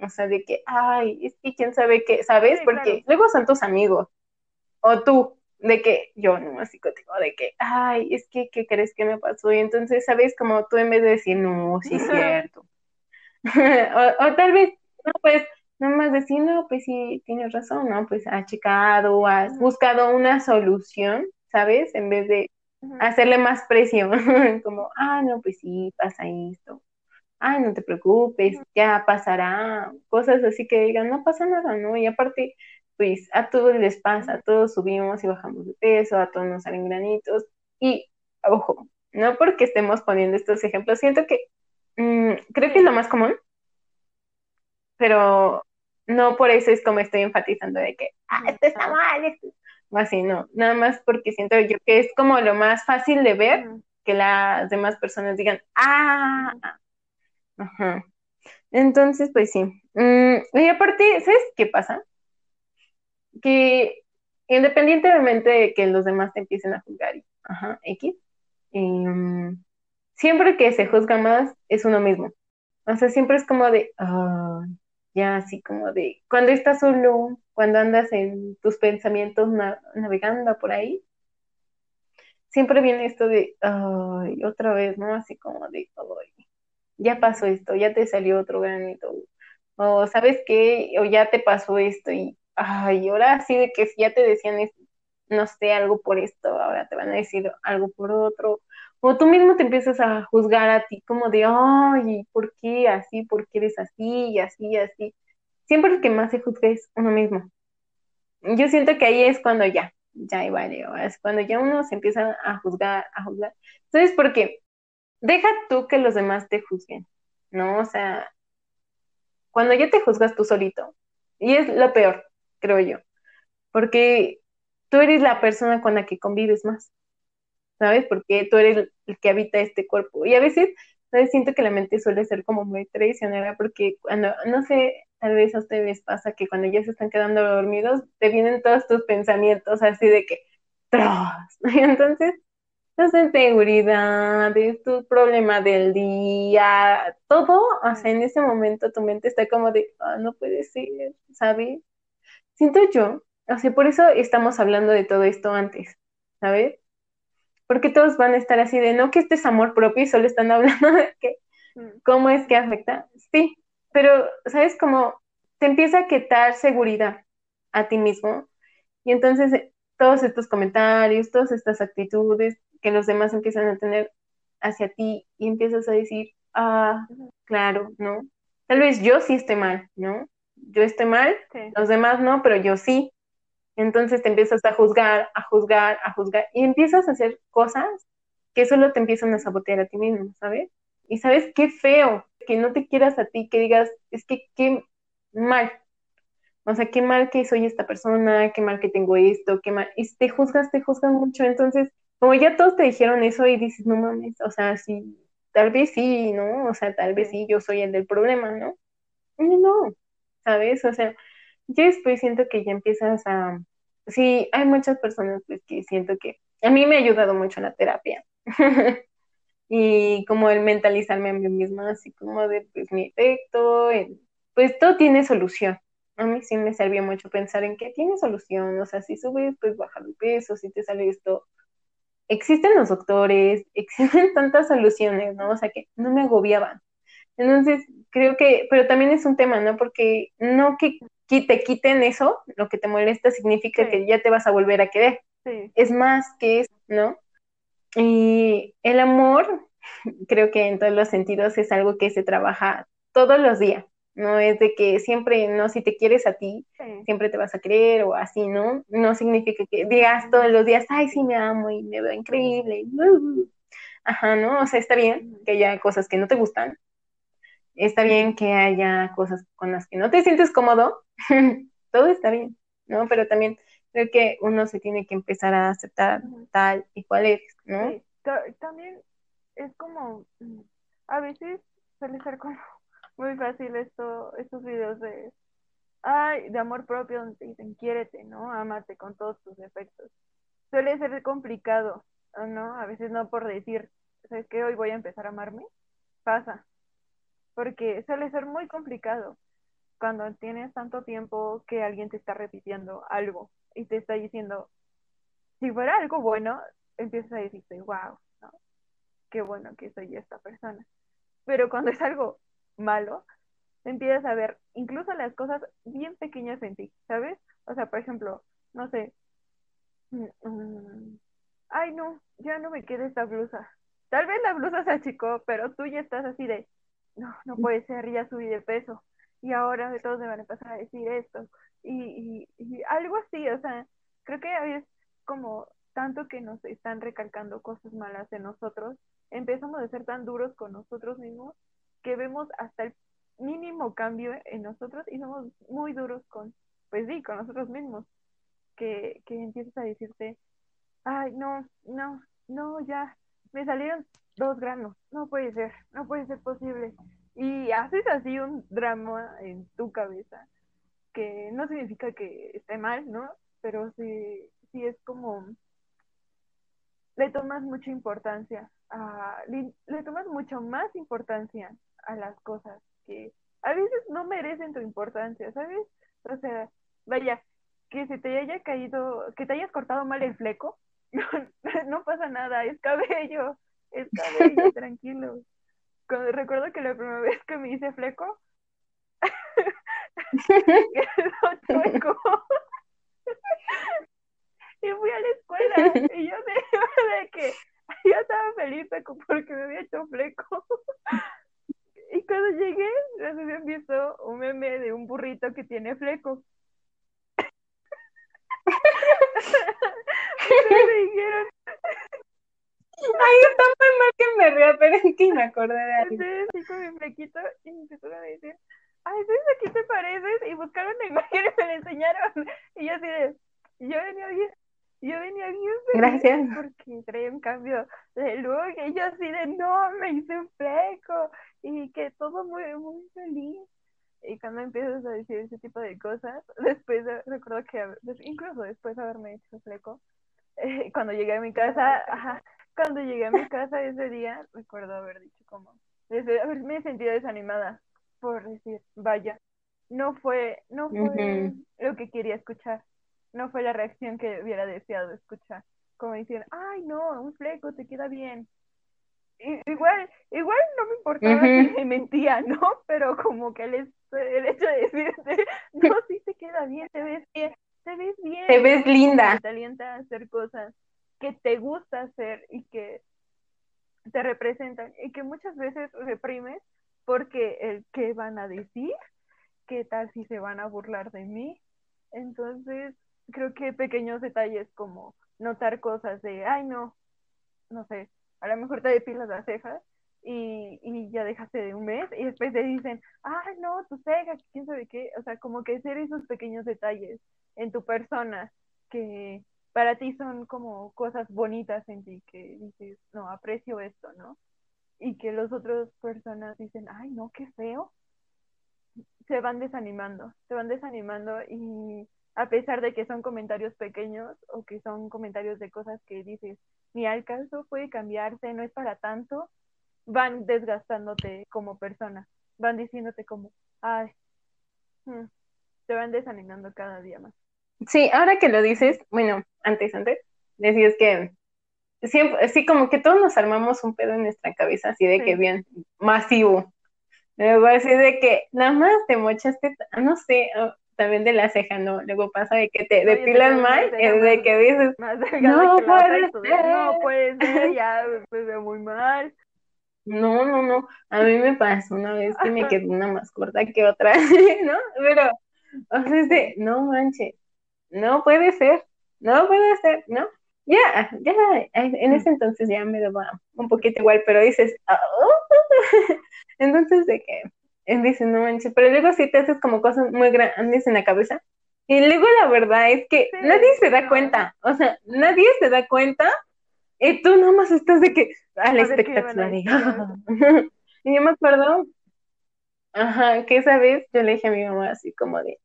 o sea, de que, ay, es que quién sabe qué, ¿sabes? Porque luego son tus amigos. O tú, de que yo no así contigo, de que, ay, es que, ¿qué crees que me pasó? Y entonces, ¿sabes? Como tú en vez de decir, no, sí es *laughs* cierto. *laughs* o, tal vez, no, pues, nada más decir, no, pues sí, tienes razón, ¿no? Pues has checado, has buscado una solución, ¿sabes? En vez de hacerle más presión, *laughs* como, ah, no, pues sí, pasa esto. Ah, no te preocupes, ya pasará, cosas así que digan, no pasa nada, ¿no? Y aparte, pues a todos les pasa, a todos subimos y bajamos de peso, a todos nos salen granitos. Y, ojo, no porque estemos poniendo estos ejemplos, siento que mm, creo que es lo más común, pero no por eso es como estoy enfatizando de que, ah, esto está mal, esto. así, no, nada más porque siento yo que es como lo más fácil de ver que las demás personas digan, ah, ajá. Entonces, pues sí. Mm, y aparte, ¿sabes qué pasa? Que independientemente de que los demás te empiecen a juzgar, ajá, X, em, siempre que se juzga más es uno mismo. O sea, siempre es como de, ya así como de, cuando estás solo, cuando andas en tus pensamientos navegando por ahí, siempre viene esto de, ay, otra vez, ¿no? Así como de, ya pasó esto, ya te salió otro granito, o sabes qué, o ya te pasó esto, y, ay, ahora sí de que ya te decían, no sé, algo por esto, ahora te van a decir algo por otro, o tú mismo te empiezas a juzgar a ti como de, ay, ¿por qué así? ¿Por qué eres así? Y así, y así. Siempre el que más se juzga es uno mismo. Yo siento que ahí es cuando ya, ya vale, es cuando ya uno se empieza a juzgar, a juzgar. Entonces, porque deja tú que los demás te juzguen, ¿no? O sea, cuando ya te juzgas tú solito, y es lo peor, creo yo, porque tú eres la persona con la que convives más. ¿Sabes? Porque tú eres el, que habita este cuerpo. Y a veces, ¿sabes? Siento que la mente suele ser como muy traicionera porque cuando, no sé, tal vez a ustedes pasa que cuando ya se están quedando dormidos, te vienen todos tus pensamientos así de que, ¡tros! *laughs* Entonces, tus inseguridades, tu problema del día, todo, o sea, en ese momento tu mente está como de, ah, no puede ser, ¿sabes? Siento yo, o sea, por eso estamos hablando de todo esto antes, ¿sabes? Porque todos van a estar así de, no, que este es amor propio y solo están *laughs* hablando de que, mm. cómo es que afecta. Sí, pero, ¿sabes? Como te empieza a quitar seguridad a ti mismo y entonces eh, todos estos comentarios, todas estas actitudes que los demás empiezan a tener hacia ti y empiezas a decir, ah, claro, ¿no? Tal vez yo sí esté mal, ¿no? Yo estoy mal, los demás no, pero yo sí. Entonces te empiezas a juzgar, a juzgar, a juzgar y empiezas a hacer cosas que solo te empiezan a sabotear a ti mismo, ¿sabes? Y sabes qué feo que no te quieras a ti, que digas, es que qué mal. O sea, qué mal que soy esta persona, qué mal que tengo esto, qué mal. Y te juzgas, te juzgan mucho. Entonces, como ya todos te dijeron eso y dices, no mames, o sea, sí, tal vez sí, ¿no? O sea, tal vez sí, yo soy el del problema, ¿no? no, ¿sabes? O sea, yo después siento que ya empiezas a, sí, hay muchas personas pues que siento que a mí me ha ayudado mucho la terapia. *laughs* y como el mentalizarme a mí misma, así como de pues mi efecto, pues todo tiene solución. A mí sí me sirvió mucho pensar en que tiene solución, o sea, si subes, pues bajar el peso, si te sale esto. Existen los doctores, *laughs* existen tantas soluciones, ¿no? O sea, que no me agobiaban. Entonces, creo que, pero también es un tema, ¿no? Porque no que te quiten eso, lo que te molesta significa que ya te vas a volver a querer. Es más que eso, ¿no? Y el amor, creo que en todos los sentidos es algo que se trabaja todos los días. No es de que siempre, no, si te quieres a ti, siempre te vas a querer o así, ¿no? No significa que digas todos los días, ay, sí me amo y me veo increíble. Ajá, ¿no? O sea, está bien que haya cosas que no te gustan. Está bien que haya cosas con las que no te sientes cómodo. *laughs* Todo está bien, ¿no? Pero también creo que uno se tiene que empezar a aceptar tal y cual eres, ¿no? Sí. También es como, mm, a veces suele ser como *laughs* muy fácil esto, estos videos de, ay, de amor propio donde te dicen, quiérete, ¿no? Amate con todos tus defectos. Suele ser complicado, ¿no? A veces no por decir, ¿sabes qué? Hoy voy a empezar a amarme. Pasa. Porque suele ser muy complicado cuando tienes tanto tiempo que alguien te está repitiendo algo y te está diciendo, si fuera algo bueno, empiezas a decirte, wow, ¿no? Qué bueno que soy esta persona. Pero cuando es algo malo, empiezas a ver incluso las cosas bien pequeñas en ti, ¿sabes? O sea, por ejemplo, no sé, mm, mm, ay no, ya no me queda esta blusa. Tal vez la blusa se achicó, pero tú ya estás así de, no, no puede ser, ya subí de peso. Y ahora de todos me van a empezar a decir esto. Y, y, algo así, o sea, creo que es como tanto que nos están recalcando cosas malas de nosotros, empezamos a ser tan duros con nosotros mismos que vemos hasta el mínimo cambio en nosotros y somos muy duros con, pues sí, con nosotros mismos, que, que empiezas a decirte, ay, no, no, no, ya, me salieron dos granos, no puede ser, no puede ser posible. Y haces así un drama en tu cabeza, que no significa que esté mal, ¿no? Pero sí, sí es como, le tomas mucha importancia, a, le, le tomas mucho más importancia a las cosas que a veces no merecen tu importancia, ¿sabes? O sea, vaya, que se te haya caído, que te hayas cortado mal el fleco, *laughs* no, pasa nada, es cabello, *laughs* es cabello, tranquilo. Cuando, recuerdo que la primera vez que me hice fleco, *laughs* quedó chueco. *laughs* y fui a la escuela y yo de, de que yo estaba feliz porque me había hecho fleco. Y cuando llegué, habían visto un meme de un burrito que tiene fleco. y me dijeron. Ay, está muy mal que me ría, pero es que me acordé de algo. Entonces, sí, con mi flequito, y me empezaron a decir, ay, ¿sabes a quién te pareces? Y buscaron la imagen y me la enseñaron. Y yo así de, yo venía bien yo venía bien Gracias. porque traía un cambio de look y yo así de no, me hice un fleco y que todo muy, muy feliz. Y cuando empiezas a decir ese tipo de cosas, después de, recuerdo que incluso después de haberme hecho fleco, eh, *laughs* cuando llegué a mi casa, ajá, cuando llegué a mi casa ese día, recuerdo haber dicho como, haberme sentido desanimada por decir, vaya, no fue, no fue lo que quería escuchar no fue la reacción que hubiera deseado escuchar. Como diciendo, ay, no, un fleco, te queda bien. igual, igual no me importaba si me mentía, ¿no? Pero como que el, el hecho de decirte, *laughs* no, sí te queda bien, te ves bien, te ves bien. Te ves linda. Te alienta a hacer cosas que te gusta hacer y que te representan y que muchas veces reprimes porque el qué van a decir, qué tal si se van a burlar de mí. Entonces, creo que pequeños detalles como notar cosas de, ay, no, no sé, a lo mejor te depilas las cejas y, y ya dejaste de un mes y después te dicen, ay, no, tus cejas, quién sabe qué, o sea, como que ser esos pequeños detalles en tu persona que para ti son como cosas bonitas en ti, que dices, no, aprecio esto, ¿no? Y que las otras personas dicen, ay, no, qué feo. se van desanimando, se van desanimando y a pesar de que son comentarios pequeños o que son comentarios de cosas que dices, ni al caso puede cambiarse, no es para tanto, van desgastándote como persona, van diciéndote como, ay, hmm", te van desanimando cada día más. Sí, ahora que lo dices, bueno, antes, antes, decías que siempre, sí, como que todos nos armamos un pedo en nuestra cabeza, así de que bien masivo. Luego así de que nada más te mochaste, no sé, también de la ceja, ¿no? Luego pasa de que te depilas mal, es de que dices, no, puede ser. no puede *laughs* ser, ya me veo muy mal. No, no, no, a mí me pasó una vez que me quedó una más corta que otra, *laughs* ¿no? Pero, o sea, es de, no manches, no puede ser, no puede ser, ¿no? Ya, ya, en ese entonces ya me daba un poquito igual, pero dices, oh". *laughs* entonces de que, dices, no manches, pero luego sí te haces como cosas muy grandes en la cabeza, y luego la verdad es que nadie se da cuenta, o sea, nadie se da cuenta, y tú nomás estás de que, a la expectativa *laughs* y yo me acuerdo, ajá, que esa vez yo le dije a mi mamá así como de,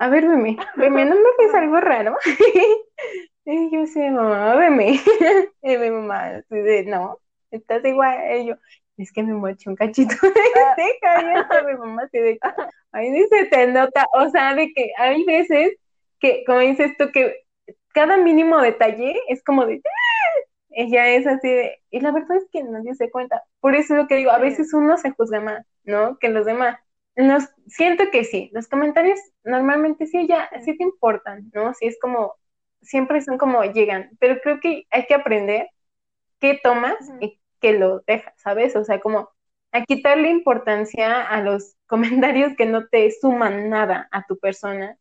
a ver, veme, veme, ¿no me ves algo raro? *laughs* y yo sí, mamá, veme. *laughs* y mi mamá, de, no, estás igual. Y yo, es que me moché un cachito de ah. *laughs* ceja. Y mi mamá así de, ahí dice, te nota, o sea, de que hay veces que, como dices tú, que cada mínimo detalle es como de, ella es así de, y la verdad es que nadie se cuenta. Por eso es lo que digo, a veces uno se juzga más, ¿no? Que los demás siento que sí, los comentarios normalmente sí ya, sí te importan, ¿no? Sí es como, siempre son como llegan, pero creo que hay que aprender qué tomas y qué lo dejas, ¿sabes? O sea, como a quitarle importancia a los *laughs* comentarios que no te suman nada a tu persona.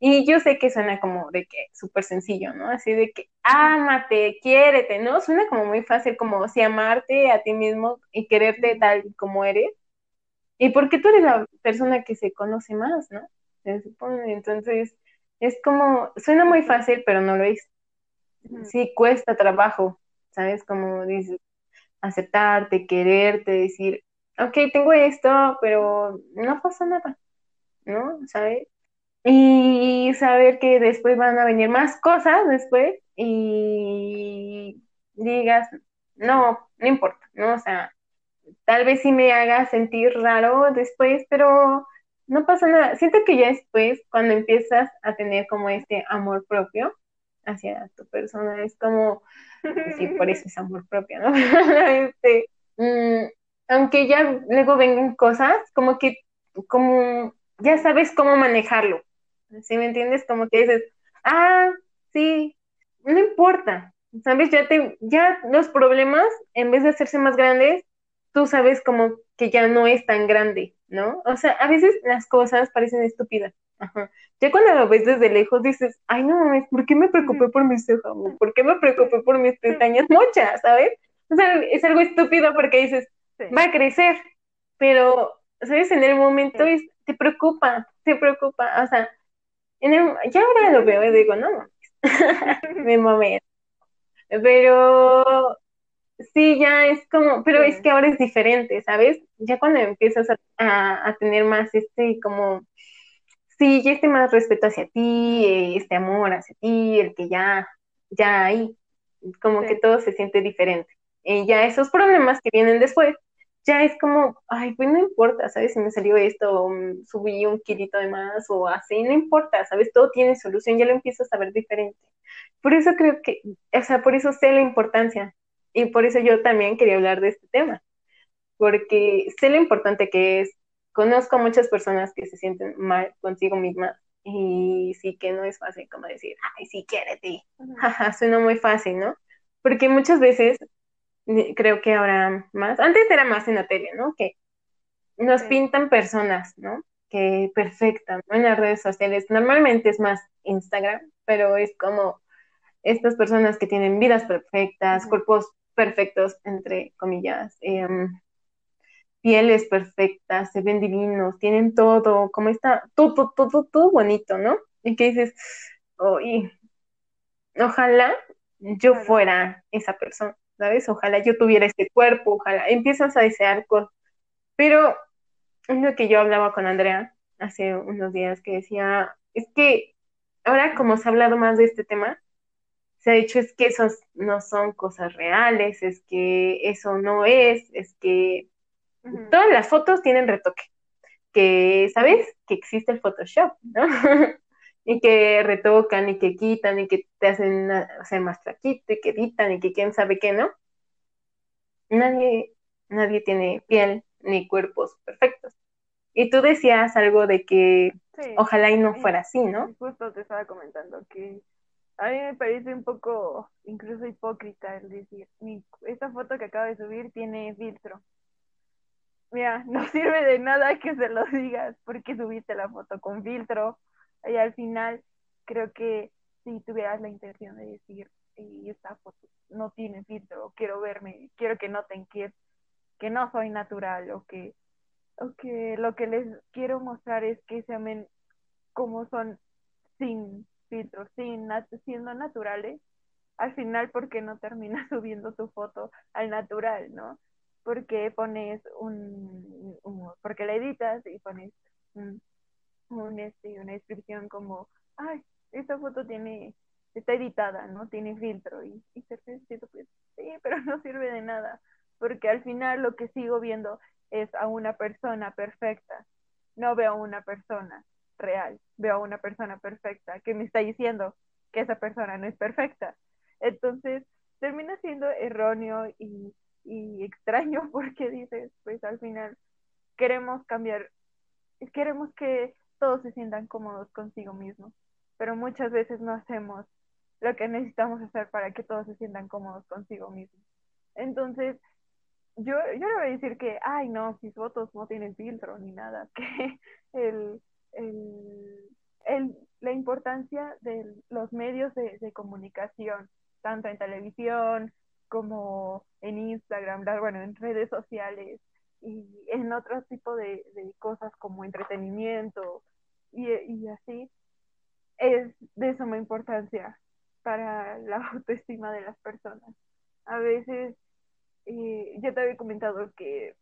Y yo sé que suena como de que súper sencillo, ¿no? Así de que ámate, quiérete, ¿no? Suena como muy fácil, como si amarte a ti mismo y quererte tal como eres y porque tú eres la persona que se conoce más, ¿no? Se supone. Entonces, es como, suena muy fácil, pero no lo es. Sí, cuesta trabajo, ¿sabes? Como dices, aceptarte, quererte, decir, ok, tengo esto, pero no pasa nada, ¿no? ¿Sabes? Y saber que después van a venir más cosas después y digas, no, no importa, ¿no? O sea, tal vez sí me haga sentir raro después, pero no pasa nada. Siento que ya después, cuando empiezas a tener como este amor propio hacia tu persona, es como, sí, por eso es amor propio, ¿no? *laughs* este, mm, aunque ya luego vengan cosas, como que, como, ya sabes cómo manejarlo. ¿Sí me entiendes? Como que dices, ah, sí, no importa, ¿sabes? Ya, te, ya los problemas, en vez de hacerse más grandes, tú sabes como que ya no es tan grande, ¿no? O sea, a veces las cosas parecen estúpidas. Ajá. Ya cuando lo ves desde lejos dices, ay no mames, ¿por qué me preocupé por mis cejas? ¿Por qué me preocupé por mis pestañas mochas? ¿Sabes? O sea, es algo estúpido porque dices, va a crecer, pero, ¿sabes? En el momento te preocupa, te preocupa, o sea, en el, ya ahora lo veo y digo, no, mi *laughs* momento. Pero Sí, ya es como, pero es que ahora es diferente, ¿sabes? Ya cuando empiezas a, tener más este, como, sí, ya este más respeto hacia ti, este amor hacia ti, el que ya, ya hay, como que todo se siente diferente. Y ya esos problemas que vienen después, ya es como, ay, pues no importa, ¿sabes? Si me salió esto, o subí un kilito de más, o así, no importa, ¿sabes? Todo tiene solución, ya lo empiezas a ver diferente. Por eso creo que, o sea, por eso sé la importancia y por eso yo también quería hablar de este tema, porque sé lo importante que es. Conozco a muchas personas que se sienten mal consigo mismas y sí que no es fácil como decir, ay, sí, quiérete. Jaja, suena muy fácil, ¿no? Porque muchas veces, creo que ahora más, antes era más en la tele, ¿no? Que nos pintan personas, ¿no? Que perfectas, ¿no? En las redes sociales. Normalmente es más Instagram, pero es como estas personas que tienen vidas perfectas, cuerpos perfectos, entre comillas, em, pieles perfectas, se ven divinos, tienen todo, como está, todo, todo, todo bonito, ¿no? Y que dices, ojalá yo fuera esa persona, ¿sabes? Ojalá yo tuviera este cuerpo, ojalá empiezas a desear cosas, pero lo que yo hablaba con Andrea hace unos días que decía, es que ahora como se ha hablado más de este tema, se ha dicho es que esos no son cosas reales, es que eso no es, es que todas las fotos tienen retoque, que sabes que existe el Photoshop, ¿no? *laughs* y que retocan y que quitan y que te hacen hacer más traquito y que editan y que quién sabe qué, ¿no? Nadie, nadie tiene piel ni cuerpos perfectos. Y tú decías algo de que ojalá y no fuera así, ¿no? Justo te estaba comentando que a mí me parece un poco incluso hipócrita el decir, mi, esta foto que acabo de subir tiene filtro. Mira, *laughs* no sirve de nada que se lo digas porque subiste la foto con filtro y al final creo que si tuvieras la intención de decir, esta foto no tiene filtro, quiero verme, quiero que noten que, que no soy natural o que, o que lo que les quiero mostrar es que se amen como son sin filtro, sin siendo naturales, al final, ¿por qué no terminas *laughs* subiendo tu foto al natural, no? Porque pones un, un porque la editas y pones un, este, una descripción como, ay, esta foto tiene, está editada, ¿no? Tiene filtro y, y pues, sí, *laughs* pero no sirve de nada, porque al final lo que sigo viendo es a una persona perfecta, no veo a una persona real, veo a una persona perfecta que me está diciendo que esa persona no es perfecta. Entonces, termina siendo erróneo y, y extraño *laughs* porque dices, pues al final queremos cambiar, queremos que todos se sientan cómodos consigo mismos, pero muchas veces no hacemos lo que necesitamos hacer para que todos se sientan cómodos consigo mismos. Entonces, yo, yo le voy a decir que, ay, no, mis fotos no tienen filtro ni nada, *laughs* que el, el, el, la importancia de los medios de, de, comunicación, tanto en televisión como en Instagram, bueno, en redes sociales y en otro tipo de, de cosas como entretenimiento, y, así es de suma importancia para la *laughs* autoestima de las personas. A veces, eh, yo te había comentado que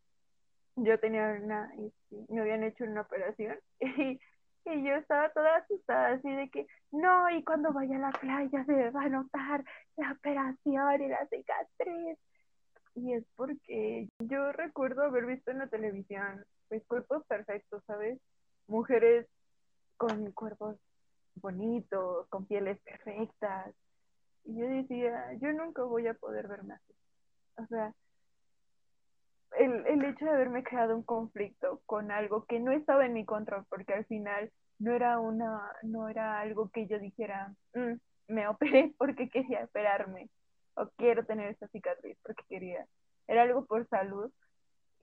yo tenía una, este, me habían hecho una operación *laughs* y, yo estaba toda asustada, así de que, no, y cuando vaya a la playa se va a notar la operación y la cicatriz. Y es porque yo recuerdo haber visto en la televisión, pues, cuerpos perfectos, ¿sabes? Mujeres con cuerpos bonitos, con pieles perfectas. Y yo decía, yo nunca voy a poder verme así. O sea, el, el hecho de haberme creado un conflicto con algo que no estaba en mi control, porque al final no era una, no era algo que yo dijera, mm, me operé *laughs* porque quería operarme, o quiero tener esta cicatriz porque quería. Era algo por salud.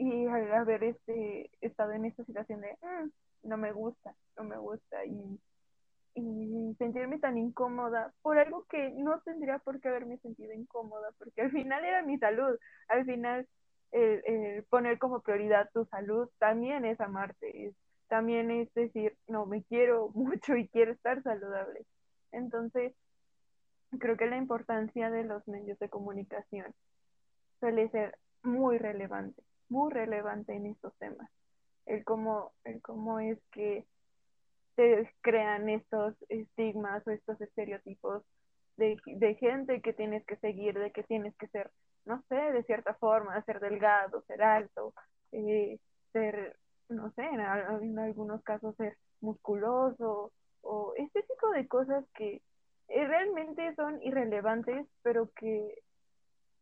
Y al haber este, estado en esta situación de, mm, no me gusta, no me gusta y, y sentirme tan incómoda por algo que no tendría por qué haberme sentido incómoda, porque al final era mi salud, al final poner como prioridad tu salud también es amarte, es, también es decir, no, me quiero *laughs* mucho y quiero estar saludable. Entonces, creo que la importancia de los medios de comunicación suele ser muy relevante, muy relevante en estos temas el cómo, el cómo es que se crean estos estigmas o estos estereotipos de, de, gente que tienes que seguir, de que tienes que ser, no sé, de cierta forma, ser delgado, ser alto, eh, ser, no sé, en, algunos casos ser musculoso, o este tipo de cosas que eh, realmente son irrelevantes, pero que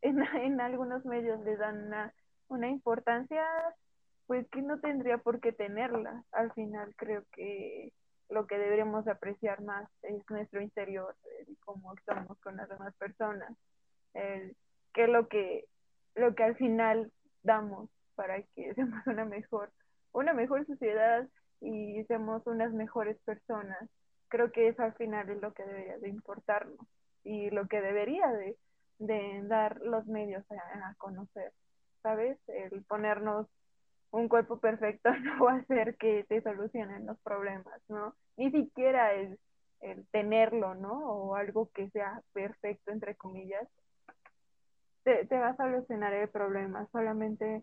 en, *laughs* en algunos medios les dan una, una importancia pues que no tendría por qué tenerla. Al final creo que lo que deberíamos apreciar más es nuestro interior, el cómo estamos con las demás personas, el qué es lo que, lo que al final damos para que *laughs* seamos una mejor, una mejor sociedad y seamos unas mejores personas. Creo que eso al final es lo que debería de importarnos y lo que debería de, de dar los medios a, a conocer, ¿sabes? El ponernos un cuerpo perfecto *laughs* no va a hacer que te solucionen los problemas, ¿no? Ni siquiera el, el tenerlo, ¿no? O algo que sea perfecto, entre comillas, te, te va a solucionar el problema. Solamente,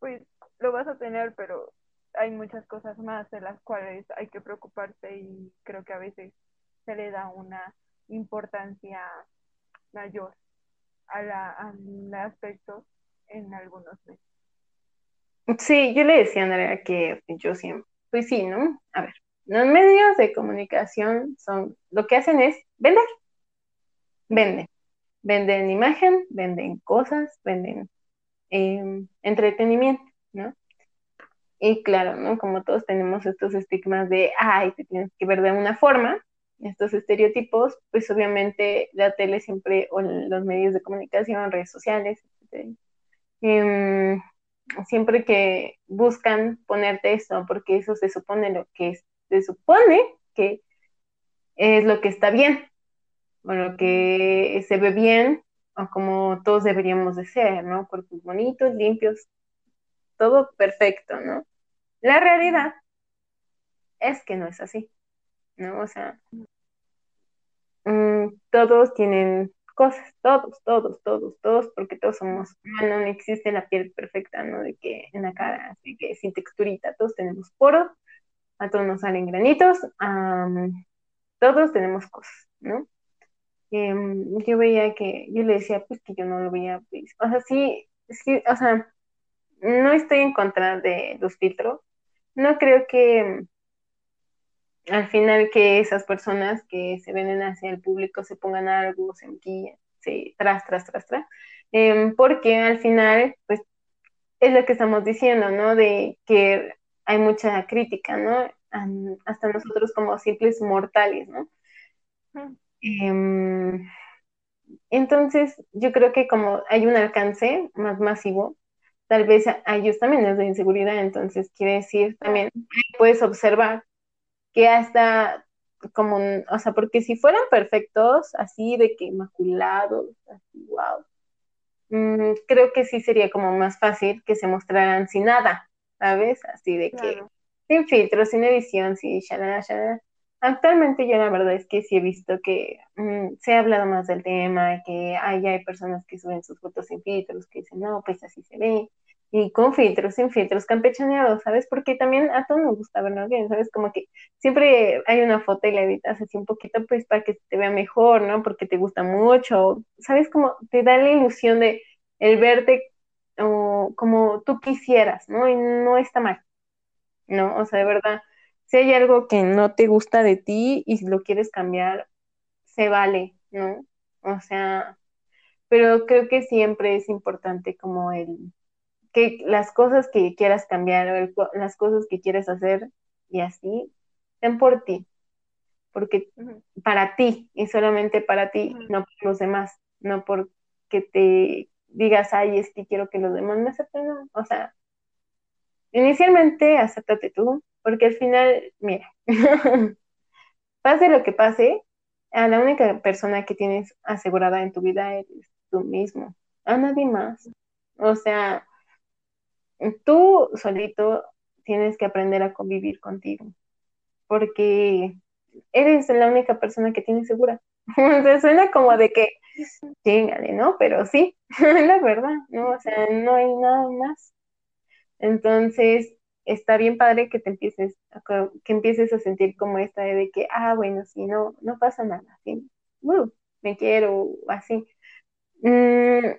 pues, lo vas a tener, pero hay muchas cosas más de las cuales hay que preocuparse y creo que a veces se le da una importancia mayor a la, al aspecto en algunos meses. Sí, yo le decía a Andrea que yo siempre, pues sí, ¿no? A ver, los medios de comunicación son, lo que hacen es vender, venden, venden imagen, venden cosas, venden em, entretenimiento, ¿no? Y claro, ¿no? Como todos tenemos estos estigmas de, ay, te tienes que ver de una forma, estos estereotipos, pues obviamente la tele siempre, o los medios de comunicación, redes sociales, em, siempre que buscan ponerte eso, porque eso se supone lo que se supone que es lo que está bien, o lo que se ve bien, o como todos deberíamos de ser, ¿no? Cuerpos bonitos, limpios, todo perfecto, ¿no? La realidad es que no es así, ¿no? O sea, mm, todos tienen cosas, todos, todos, todos, todos, porque todos somos humanos, no existe la piel perfecta, ¿no? De que en la cara, así que sin texturita, todos tenemos poros, a todos nos salen granitos, todos tenemos cosas, ¿no? Em, yo veía que, yo le decía, pues que yo no lo veía, pues, o sea, sí, sí, o sea, no estoy en contra de los filtros, no creo que al final que esas personas que se venden hacia el público se pongan algo, se maquillan, se tras, tras, tras, tras, em, porque al final, pues, es lo que estamos diciendo, ¿no? De que hay mucha crítica, ¿no? hasta nosotros como simples mortales, ¿no? Em, entonces, yo creo que como hay un alcance más masivo, tal vez a ellos también es de inseguridad, entonces quiere decir también, puedes observar que hasta como, o sea, porque si fueran perfectos, así de que inmaculados, así, wow, mm, creo que sí sería como más fácil que se mostraran sin nada, ¿sabes? Así de que sin filtro, sin edición, sin shalala, shalala. Actualmente yo la verdad es que sí he visto que mm, se ha hablado más del tema, que hay, personas que suben sus fotos sin filtros, que dicen, no, pues así se ve, y con filtros, sin filtros, campechaneados, ¿sabes? Porque también a todos nos gusta vernos bien, ¿sabes? Como que siempre hay una foto y la editas así un poquito, pues para que te vea mejor, ¿no? Porque te gusta mucho, ¿sabes? Como te da la ilusión de el verte como tú quisieras, ¿no? Y no está mal, ¿no? O sea, de verdad si hay algo que no te gusta de ti y lo quieres cambiar, se vale, ¿no? O sea, pero creo que siempre es importante como el que las cosas que quieras cambiar, las cosas que quieres hacer y así, sean por ti, porque para ti y solamente para ti, no por los demás, no porque te digas, ay, es que quiero que los demás me acepten, no, o sea, inicialmente acéptate tú, porque al final, mira, *laughs* pase lo que pase, a la única persona que tienes asegurada en tu vida eres tú mismo, a nadie más. O sea, tú solito tienes que aprender a convivir contigo, porque eres la única persona que tienes segura. *laughs* o suena como de que, chingale, ¿no? Pero sí, *laughs* la verdad, ¿no? O sea, no hay nada más. Entonces, está bien padre que te empieces, que empieces a sentir como esta de que, ah, bueno, sí, no, no pasa nada, ¿sí? Uh, me quiero, así. Mm,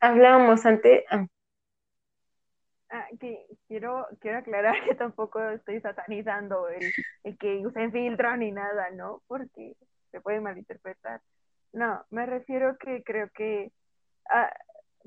hablábamos antes. Ah. ah. que quiero, quiero aclarar *laughs* que tampoco estoy satanizando el, el que usen filtro ni nada, ¿no? Porque se puede malinterpretar. No, me refiero que creo que ah,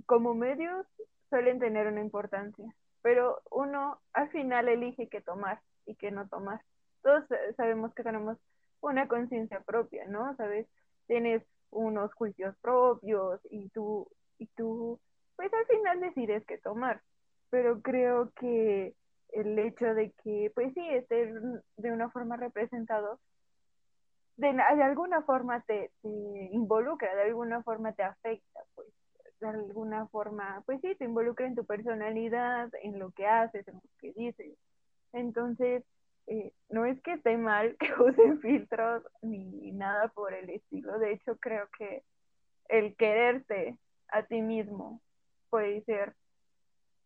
como medios suelen tener una importancia pero uno al final elige qué tomar y qué no tomar. Todos sabemos que tenemos una conciencia propia, ¿no? ¿Sabes? Tienes unos juicios propios y tú, y tú, pues al final decides qué tomar. Pero creo que el hecho de que, pues sí, esté de una forma representado, de, de alguna forma te, te involucra, de alguna forma te afecta, de alguna forma, pues sí, te involucra en tu personalidad, en lo que haces, en lo que dices. Entonces, eh, no es que esté mal *laughs* que usen filtros ni nada por el estilo. De hecho, creo que el quererte a ti mismo puede ser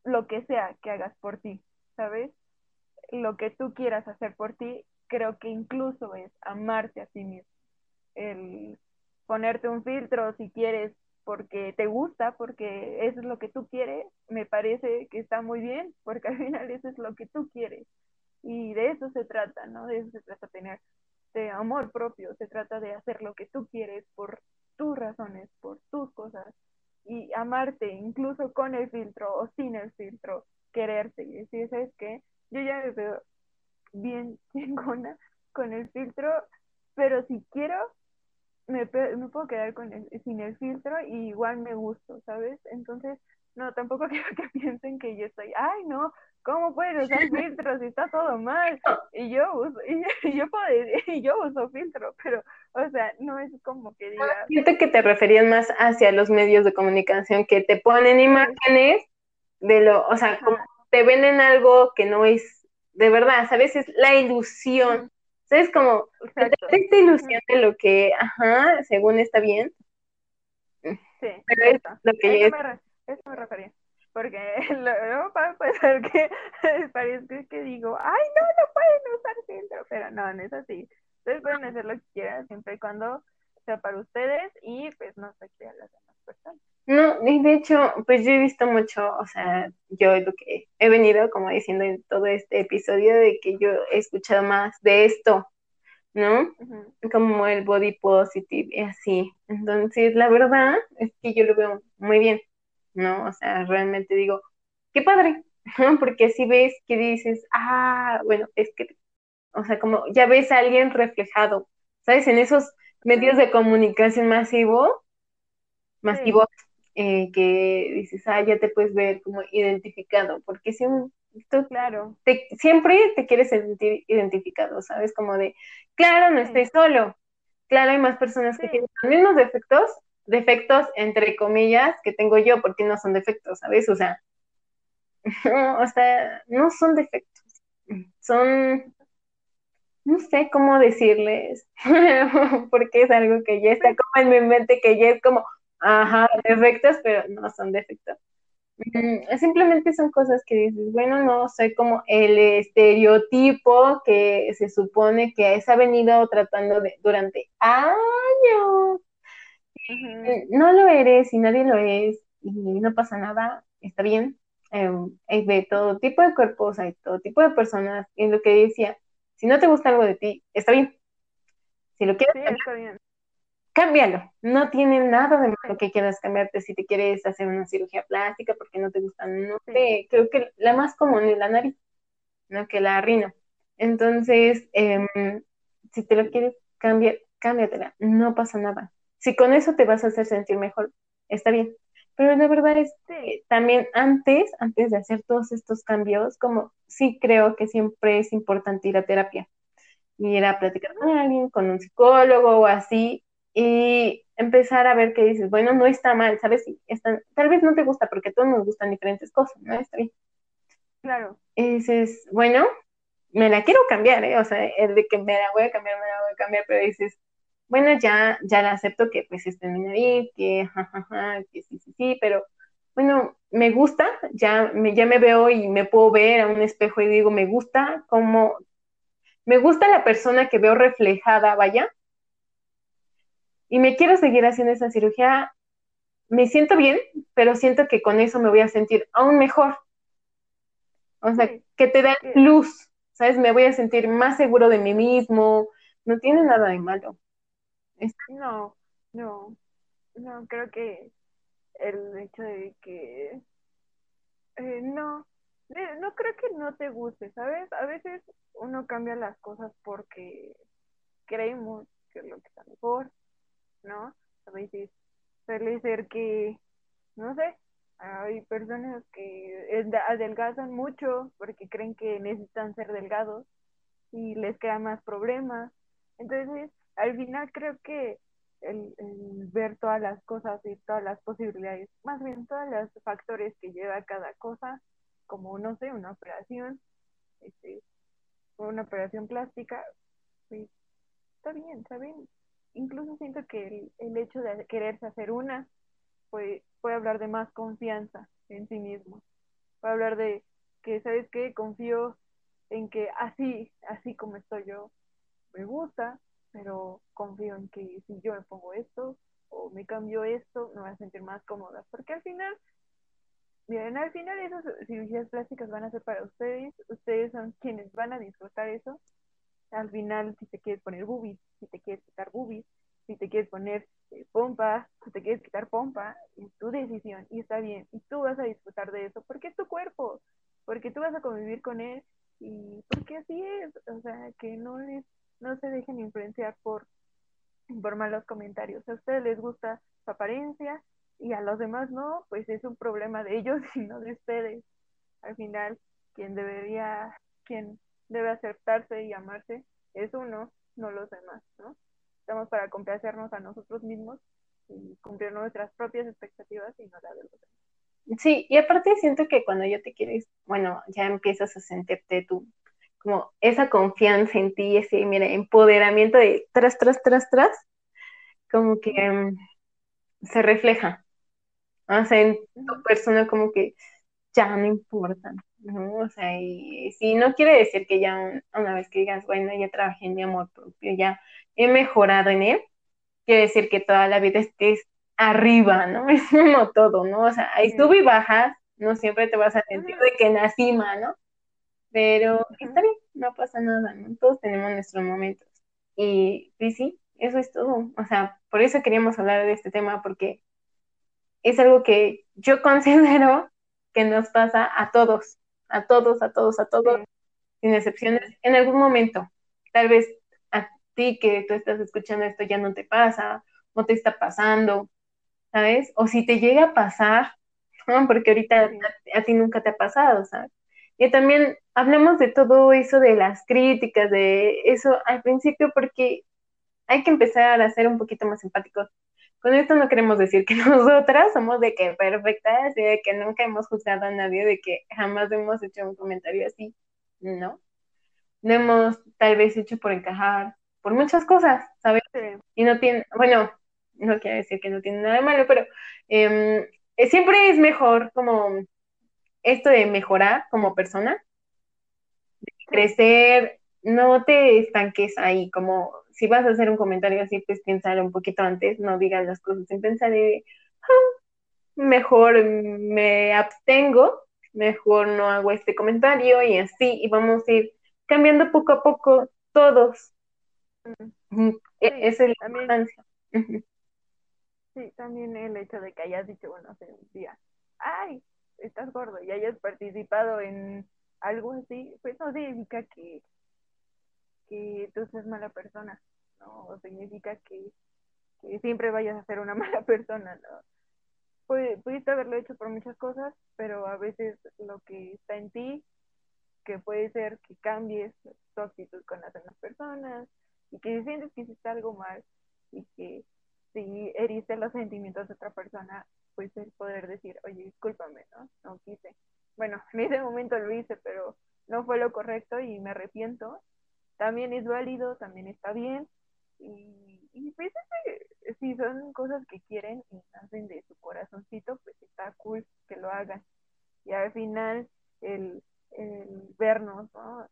lo que sea que hagas por ti. ¿sabes? Lo que tú quieras hacer por ti, creo que incluso es amarte a ti mismo. El ponerte un filtro si quieres porque te gusta, porque eso es lo que tú quieres, me parece que está muy bien, porque al final eso es lo que tú quieres. Y de eso se trata, ¿no? De eso se trata tener de amor propio, se trata de hacer lo que tú quieres por tus razones, por tus cosas y amarte incluso con el filtro o sin el filtro, quererte y decir, ¿sabes qué? Yo ya me veo bien *laughs* chingona con el filtro, pero si quiero, me, me puedo quedar con el, sin el filtro y igual me gusto, ¿sabes? Entonces, no, tampoco *laughs* quiero que piensen que yo estoy, ay, no, ¿cómo pueden usar *laughs* filtros si está todo mal? Y yo uso, y, yo *laughs* puedo, y yo uso filtro, pero, o sea, no es como que diga... Siento que te referías más hacia los medios de comunicación que te ponen imágenes de lo, o sea, como te venden algo que no es de verdad, ¿sabes? Es la ilusión. ¿Sabes? Como esta ilusión de lo que, ajá, según está bien. Sí, pero es lo que eso, me, eso me refería porque *laughs* luego puede pasar que *laughs* parece que digo, ay, no, no pueden usar filtro, pero no, no es así. Ustedes pueden hacer lo que quieran siempre y cuando sea para ustedes y pues no se a las demás personas. No, de hecho, pues yo he visto mucho, o sea, yo lo que he venido como diciendo en todo este episodio de que yo he escuchado más de esto, ¿no? Como el body positive y así. Entonces, la verdad es que yo lo veo muy bien. ¿no? O sea, realmente digo, qué padre, *laughs* porque si ves que dices, ah, bueno, es que, o sea, como ya ves a alguien reflejado, ¿sabes? En esos medios de comunicación masivo, masivos, eh, que dices, ah, ya te puedes ver como identificado, porque si tú, claro, te, siempre te quieres sentir identificado, ¿sabes? Como de, claro, no estoy solo, claro, hay más personas que tienen los mismos defectos, defectos, entre comillas, que tengo yo, porque no son defectos, ¿sabes? O sea, *laughs* no, o sea, no son defectos, son, no sé cómo decirles, *laughs* porque es algo que ya está como en mi mente, que ya es como, ajá, defectos, pero no son defectos. Mm, simplemente son cosas que dices, bueno, no soy como el estereotipo que se supone que se ha venido tratando de, durante años eh, no lo eres y nadie lo es y no pasa nada, está bien. Em, hay de todo tipo de cuerpos, hay todo tipo de personas. Y lo que decía, si no te gusta algo de ti, está bien. Si lo quieres, cambiar, cámbialo. No tiene nada de malo que quieras cambiarte si te quieres hacer una cirugía plástica porque no te gusta, no sé, creo que la más común es la nariz, no que la rino. Entonces, em, si te lo quieres cambiar, cámbiatela, no pasa nada. Si con eso te vas a hacer sentir mejor, está bien. Pero la verdad es que también antes, antes de hacer todos estos cambios, como sí creo que siempre es importante ir a terapia. Ir a platicar con alguien, con un psicólogo o así, y empezar a ver qué dices, bueno, no está mal, ¿sabes? tal vez no te gusta porque a todos nos gustan diferentes cosas, ¿no? Está bien. Claro. Y dices, bueno, me la quiero cambiar, ¿eh? O sea, el de que me la voy a cambiar, me la voy a cambiar, pero dices, bueno, ya, ya la acepto que pues está en mi nariz, que jajaja, que sí, sí, sí, pero bueno, me gusta, ya me, ya me veo y me puedo ver a un espejo y digo, me gusta como, me gusta la persona que veo reflejada, vaya, y me quiero seguir haciendo esa cirugía, me siento bien, pero siento que con eso me voy a sentir aún mejor. O sea, que te da luz, ¿sabes? Me voy a sentir más seguro de mí mismo, no tiene nada de malo. No, no, no, creo que el hecho de que eh, no, no creo que no te guste, ¿sabes? A veces uno cambia las cosas porque creemos que es lo que está mejor, ¿no? A veces suele ser que, no sé, hay personas que adelgazan mucho porque creen que necesitan ser delgados y les quedan más problemas. Entonces, al final creo que el, ver todas las cosas y todas las posibilidades, más bien todos los factores que lleva cada cosa, como no sé, una operación, este, una operación plástica, pues está bien, está bien. Incluso siento que el, el hecho de quererse hacer una puede, puede hablar de más confianza en sí mismo, puede hablar de que sabes que confío en que así, así como estoy yo, me gusta, pero confío en que si yo me pongo esto o me cambio esto, me voy a sentir más cómoda, porque al final, miren, al final esas cirugías plásticas van a ser para ustedes, ustedes son quienes van a disfrutar eso, al final si te quieres poner boobies, si te quieres quitar boobies, si te quieres poner eh, pompa, si te quieres quitar pompa, es tu decisión y está bien, y tú vas a disfrutar de eso, porque es tu cuerpo, porque tú vas a convivir con él y porque así es, o sea, que no les, no se dejen influenciar por, malos comentarios. A ustedes les gusta su apariencia y a los demás no, pues es un problema de ellos *laughs* y no de ustedes. Al final, quien debería, quien debe aceptarse y amarse es uno, no los demás, ¿no? Estamos para complacernos a nosotros mismos y cumplir nuestras propias expectativas y no la de los demás. Sí, y aparte siento que cuando ya te quieres, bueno, ya empiezas a sentirte tú, como esa confianza en ti, ese, mira, empoderamiento de tras, tras, tras, tras, como que um, se refleja. O sea, en tu persona como que ya no importa, ¿no? O sea, y si no quiere decir que ya una vez que digas, bueno, ya trabajé en mi amor propio, ya he mejorado en él, quiere decir que toda la vida estés arriba, ¿no? *laughs* Es como todo, ¿no? O sea, hay sub y bajas, no siempre te vas a sentir de que en la cima, ¿no? Pero está bien, no pasa nada, ¿no? Todos tenemos nuestros momentos. Y, sí, sí, eso es todo. O sea, por eso queríamos hablar de este tema, porque es algo que yo *laughs* considero que nos pasa a todos, a todos, a todos, a todos, sin excepciones, en algún momento. Tal vez a ti que tú estás escuchando esto ya no te pasa, no te está pasando, ¿sabes? O si te llega a pasar, *laughs* porque ahorita a, ti nunca te ha pasado, ¿sabes? Y también hablemos de todo eso, de las críticas, de eso al principio, porque hay que empezar a ser un poquito más empáticos. Con esto no queremos decir que *laughs* nosotras somos de que perfectas, de que nunca hemos juzgado a nadie, de que jamás hemos hecho un comentario así, ¿no? No hemos tal vez hecho por encajar, por muchas cosas, ¿sabes? Y no tiene, bueno, no quiere decir que no tiene nada de malo, pero em, eh, siempre es mejor como esto de mejorar como persona, crecer, no te estanques ahí, como si vas a hacer un comentario así, pues piénsalo un poquito antes, no digas las cosas sin pensar y ah, mejor me abstengo, mejor no hago este comentario y así, y vamos a ir cambiando poco a poco todos. E, esa es la importancia. Sí, también el hecho de que hayas dicho, bueno, hace un día, ay, estás gordo y hayas participado en algo así, pues no significa que, que tú seas mala persona, ¿no? O significa que, siempre vayas a ser una *laughs* mala persona, ¿no? pudiste haberlo hecho por muchas cosas, pero a veces lo que está en ti, que puede ser que cambies tu actitud con las demás personas y que si sientes que hiciste algo mal y que si heriste los sentimientos de otra persona, pues el poder decir, oye, discúlpame, ¿no? No quise. Bueno, *laughs* en ese momento lo hice, pero no fue lo correcto y me arrepiento. También es válido, también está bien. Y, y pues si son cosas que quieren y hacen de su corazoncito, pues está cool que lo hagan. Y al final, el, el vernos, ¿no?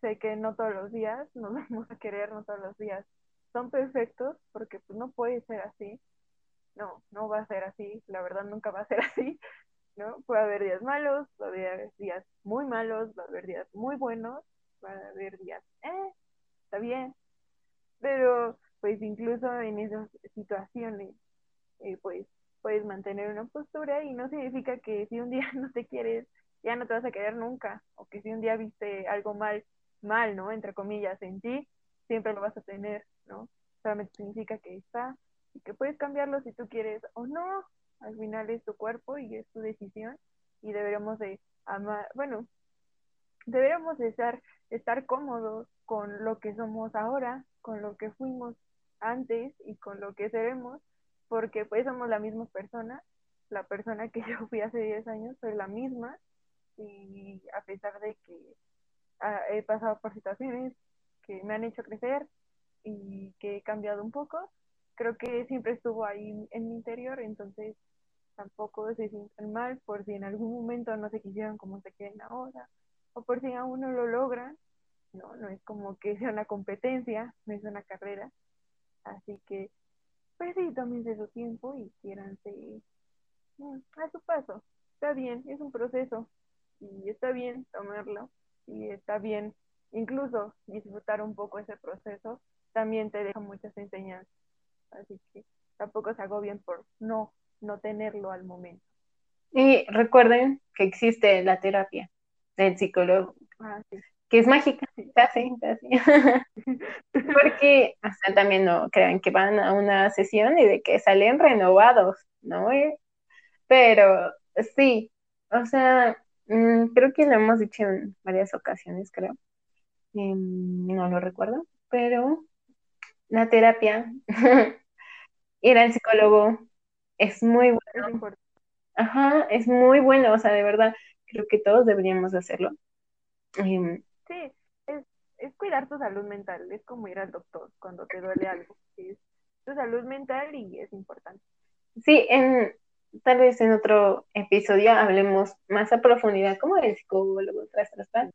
Sé que no todos los días nos *laughs* vamos a querer, no todos los días son perfectos porque pues no puede ser así. No, no va a ser así, la verdad nunca va a ser *laughs* así, ¿no? Puede haber días malos, puede haber días muy malos, va a haber días muy buenos, va a haber días, eh, está bien, pero pues incluso en esas situaciones, eh, pues puedes mantener una postura y no significa que si un día *laughs* no te quieres, ya no te vas a querer nunca, o que si un día viste algo mal, mal, ¿no? Entre comillas, en ti, siempre lo vas a tener. ¿no? Solamente significa que está y que puedes cambiarlo si tú quieres o no. Al final es tu cuerpo y es tu decisión y deberíamos de amar, bueno, deberíamos de estar, estar cómodos con lo que somos ahora, con lo que fuimos antes y con lo que seremos, porque pues somos la misma persona, la persona que *laughs* yo fui hace 10 años soy la misma y a pesar de que ah, he pasado por situaciones que me han hecho crecer, y que he cambiado un poco, creo que siempre estuvo ahí en mi interior, entonces tampoco se sientan mal por si en algún momento no se quisieron como se quieren ahora, o por si aún no lo logran, no, no es como que sea una competencia, no es una carrera, así que pues sí, tómense su tiempo y quieranse mm, a su paso, está bien, es un proceso, y está bien tomarlo, y está bien incluso disfrutar un poco ese proceso, también te deja muchas enseñanzas, así que tampoco se agobien por no no tenerlo al momento. Y recuerden que existe la terapia del psicólogo, Ah, sí. que es mágica, casi, casi. *laughs* Porque también no crean que van a una sesión y de que salen renovados, ¿no? Eh, Pero sí, o sea, mm, creo que lo hemos dicho en varias ocasiones, creo. Em, no lo recuerdo, pero la terapia, *laughs* ir al psicólogo es muy Es bueno. importante. Ajá, es muy bueno, o sea, de verdad, creo que todos deberíamos hacerlo. Em, Sí, es, es cuidar tu salud mental, es como ir al doctor cuando te duele algo. Es tu salud mental y es importante. sí, en, tal vez en otro episodio hablemos más a profundidad como del psicólogo, tras, tras, tras.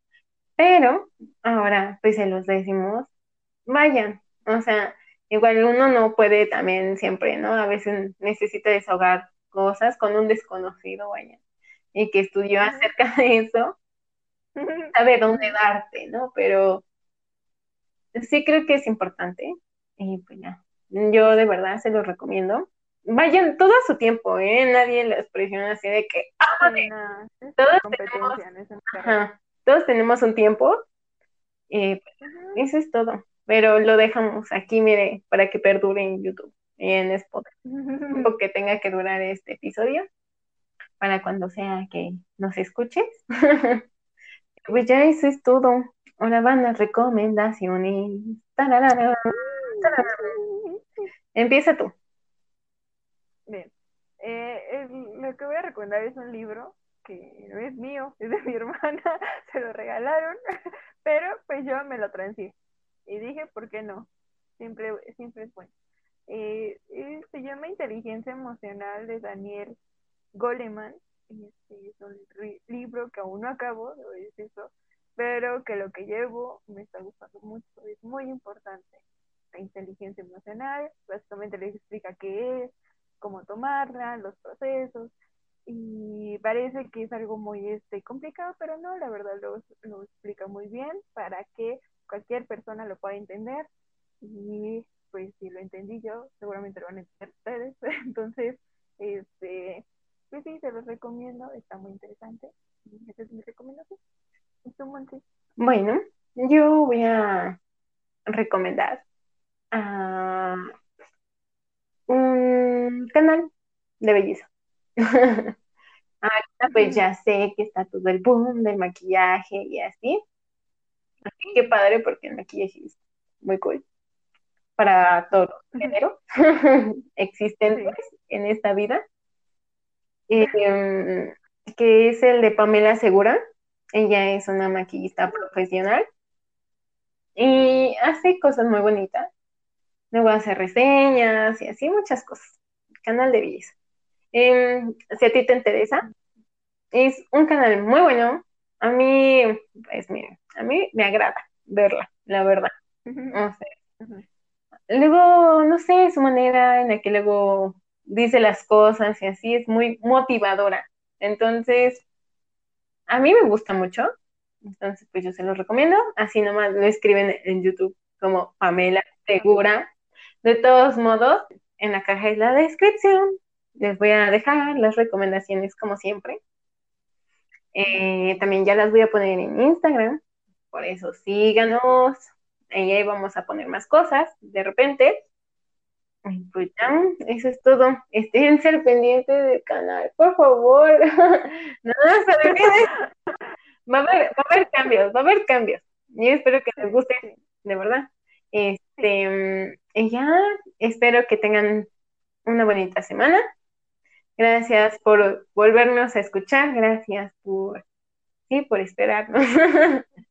Pero ahora, pues se los decimos, vayan, o sea, igual uno no puede también siempre, ¿no? A veces necesita desahogar cosas con un desconocido, vaya, y que estudió acerca *laughs* de eso, sabe dónde darte, ¿no? Pero sí creo que es importante, y pues ya, yo de verdad se los recomiendo. Vayan todo a su tiempo, ¿eh? Nadie les presiona así de que, no, es Todos ajá, todos tenemos un tiempo, y pues, eso es todo. Pero lo dejamos aquí, mire, para que perdure en YouTube y en Spotify. *laughs* tiempo que tenga que durar este episodio para cuando sea que nos escuches. *laughs* pues ya eso es todo. Ahora van las recomendaciones. Tararara, tararara. Empieza tú. Bien. Eh, lo que voy a recomendar es un libro que no es mío, es de mi *laughs* hermana, se lo regalaron, pero pues yo me lo transí. Y dije, ¿por qué no? Siempre, siempre es bueno. Eh, se llama Inteligencia Emocional de Daniel Goleman. Este es un libro que aún no acabo, debo decir eso, pero que lo que llevo me está gustando mucho, es muy importante. La inteligencia emocional, básicamente les explica qué es, cómo tomarla, los procesos, y parece que es algo muy este, complicado, pero no, la verdad lo, lo explica muy bien para que cualquier persona lo pueda entender, y pues si lo entendí yo, seguramente lo van a entender ustedes, *laughs* entonces, este, pues sí, se los recomiendo, está muy interesante, esa es mi recomendación. Bueno, yo voy a recomendar a un canal de belleza. *laughs* Ahorita pues ya sé que está todo el boom del maquillaje y así. *laughs* Que padre porque el maquillaje es muy cool para todos los géneros *laughs* existentes en esta vida. Eh, que es el de Pamela Segura. Ella es una maquillista profesional y hace cosas muy bonitas. Luego hace reseñas y así muchas cosas. Canal de belleza. Eh, si a ti te interesa, es un canal muy bueno. A mí, pues mire, a mí me agrada verla, la verdad. O sea, luego, no sé, su manera en la que luego dice las cosas y así es muy motivadora. Entonces, a mí me gusta mucho. Entonces, pues yo se lo recomiendo. Así nomás lo escriben en YouTube como Pamela Segura. De todos modos, en la caja de la descripción les voy a dejar las recomendaciones como siempre. Eh, también ya las voy a poner en Instagram. Por eso síganos. Y ahí vamos a poner más cosas de repente. Pues ya, eso es todo. Esténse al pendiente del canal, por favor. *laughs* no se olviden. Va a, haber, cambios, va a haber cambios. Yo espero que les guste, de verdad. Este, ya espero que tengan una bonita semana. Gracias por volvernos a escuchar. Gracias por, sí, por esperarnos. *laughs*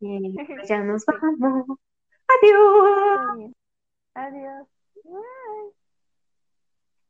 y *laughs* ya nos vamos. Adiós. Adiós.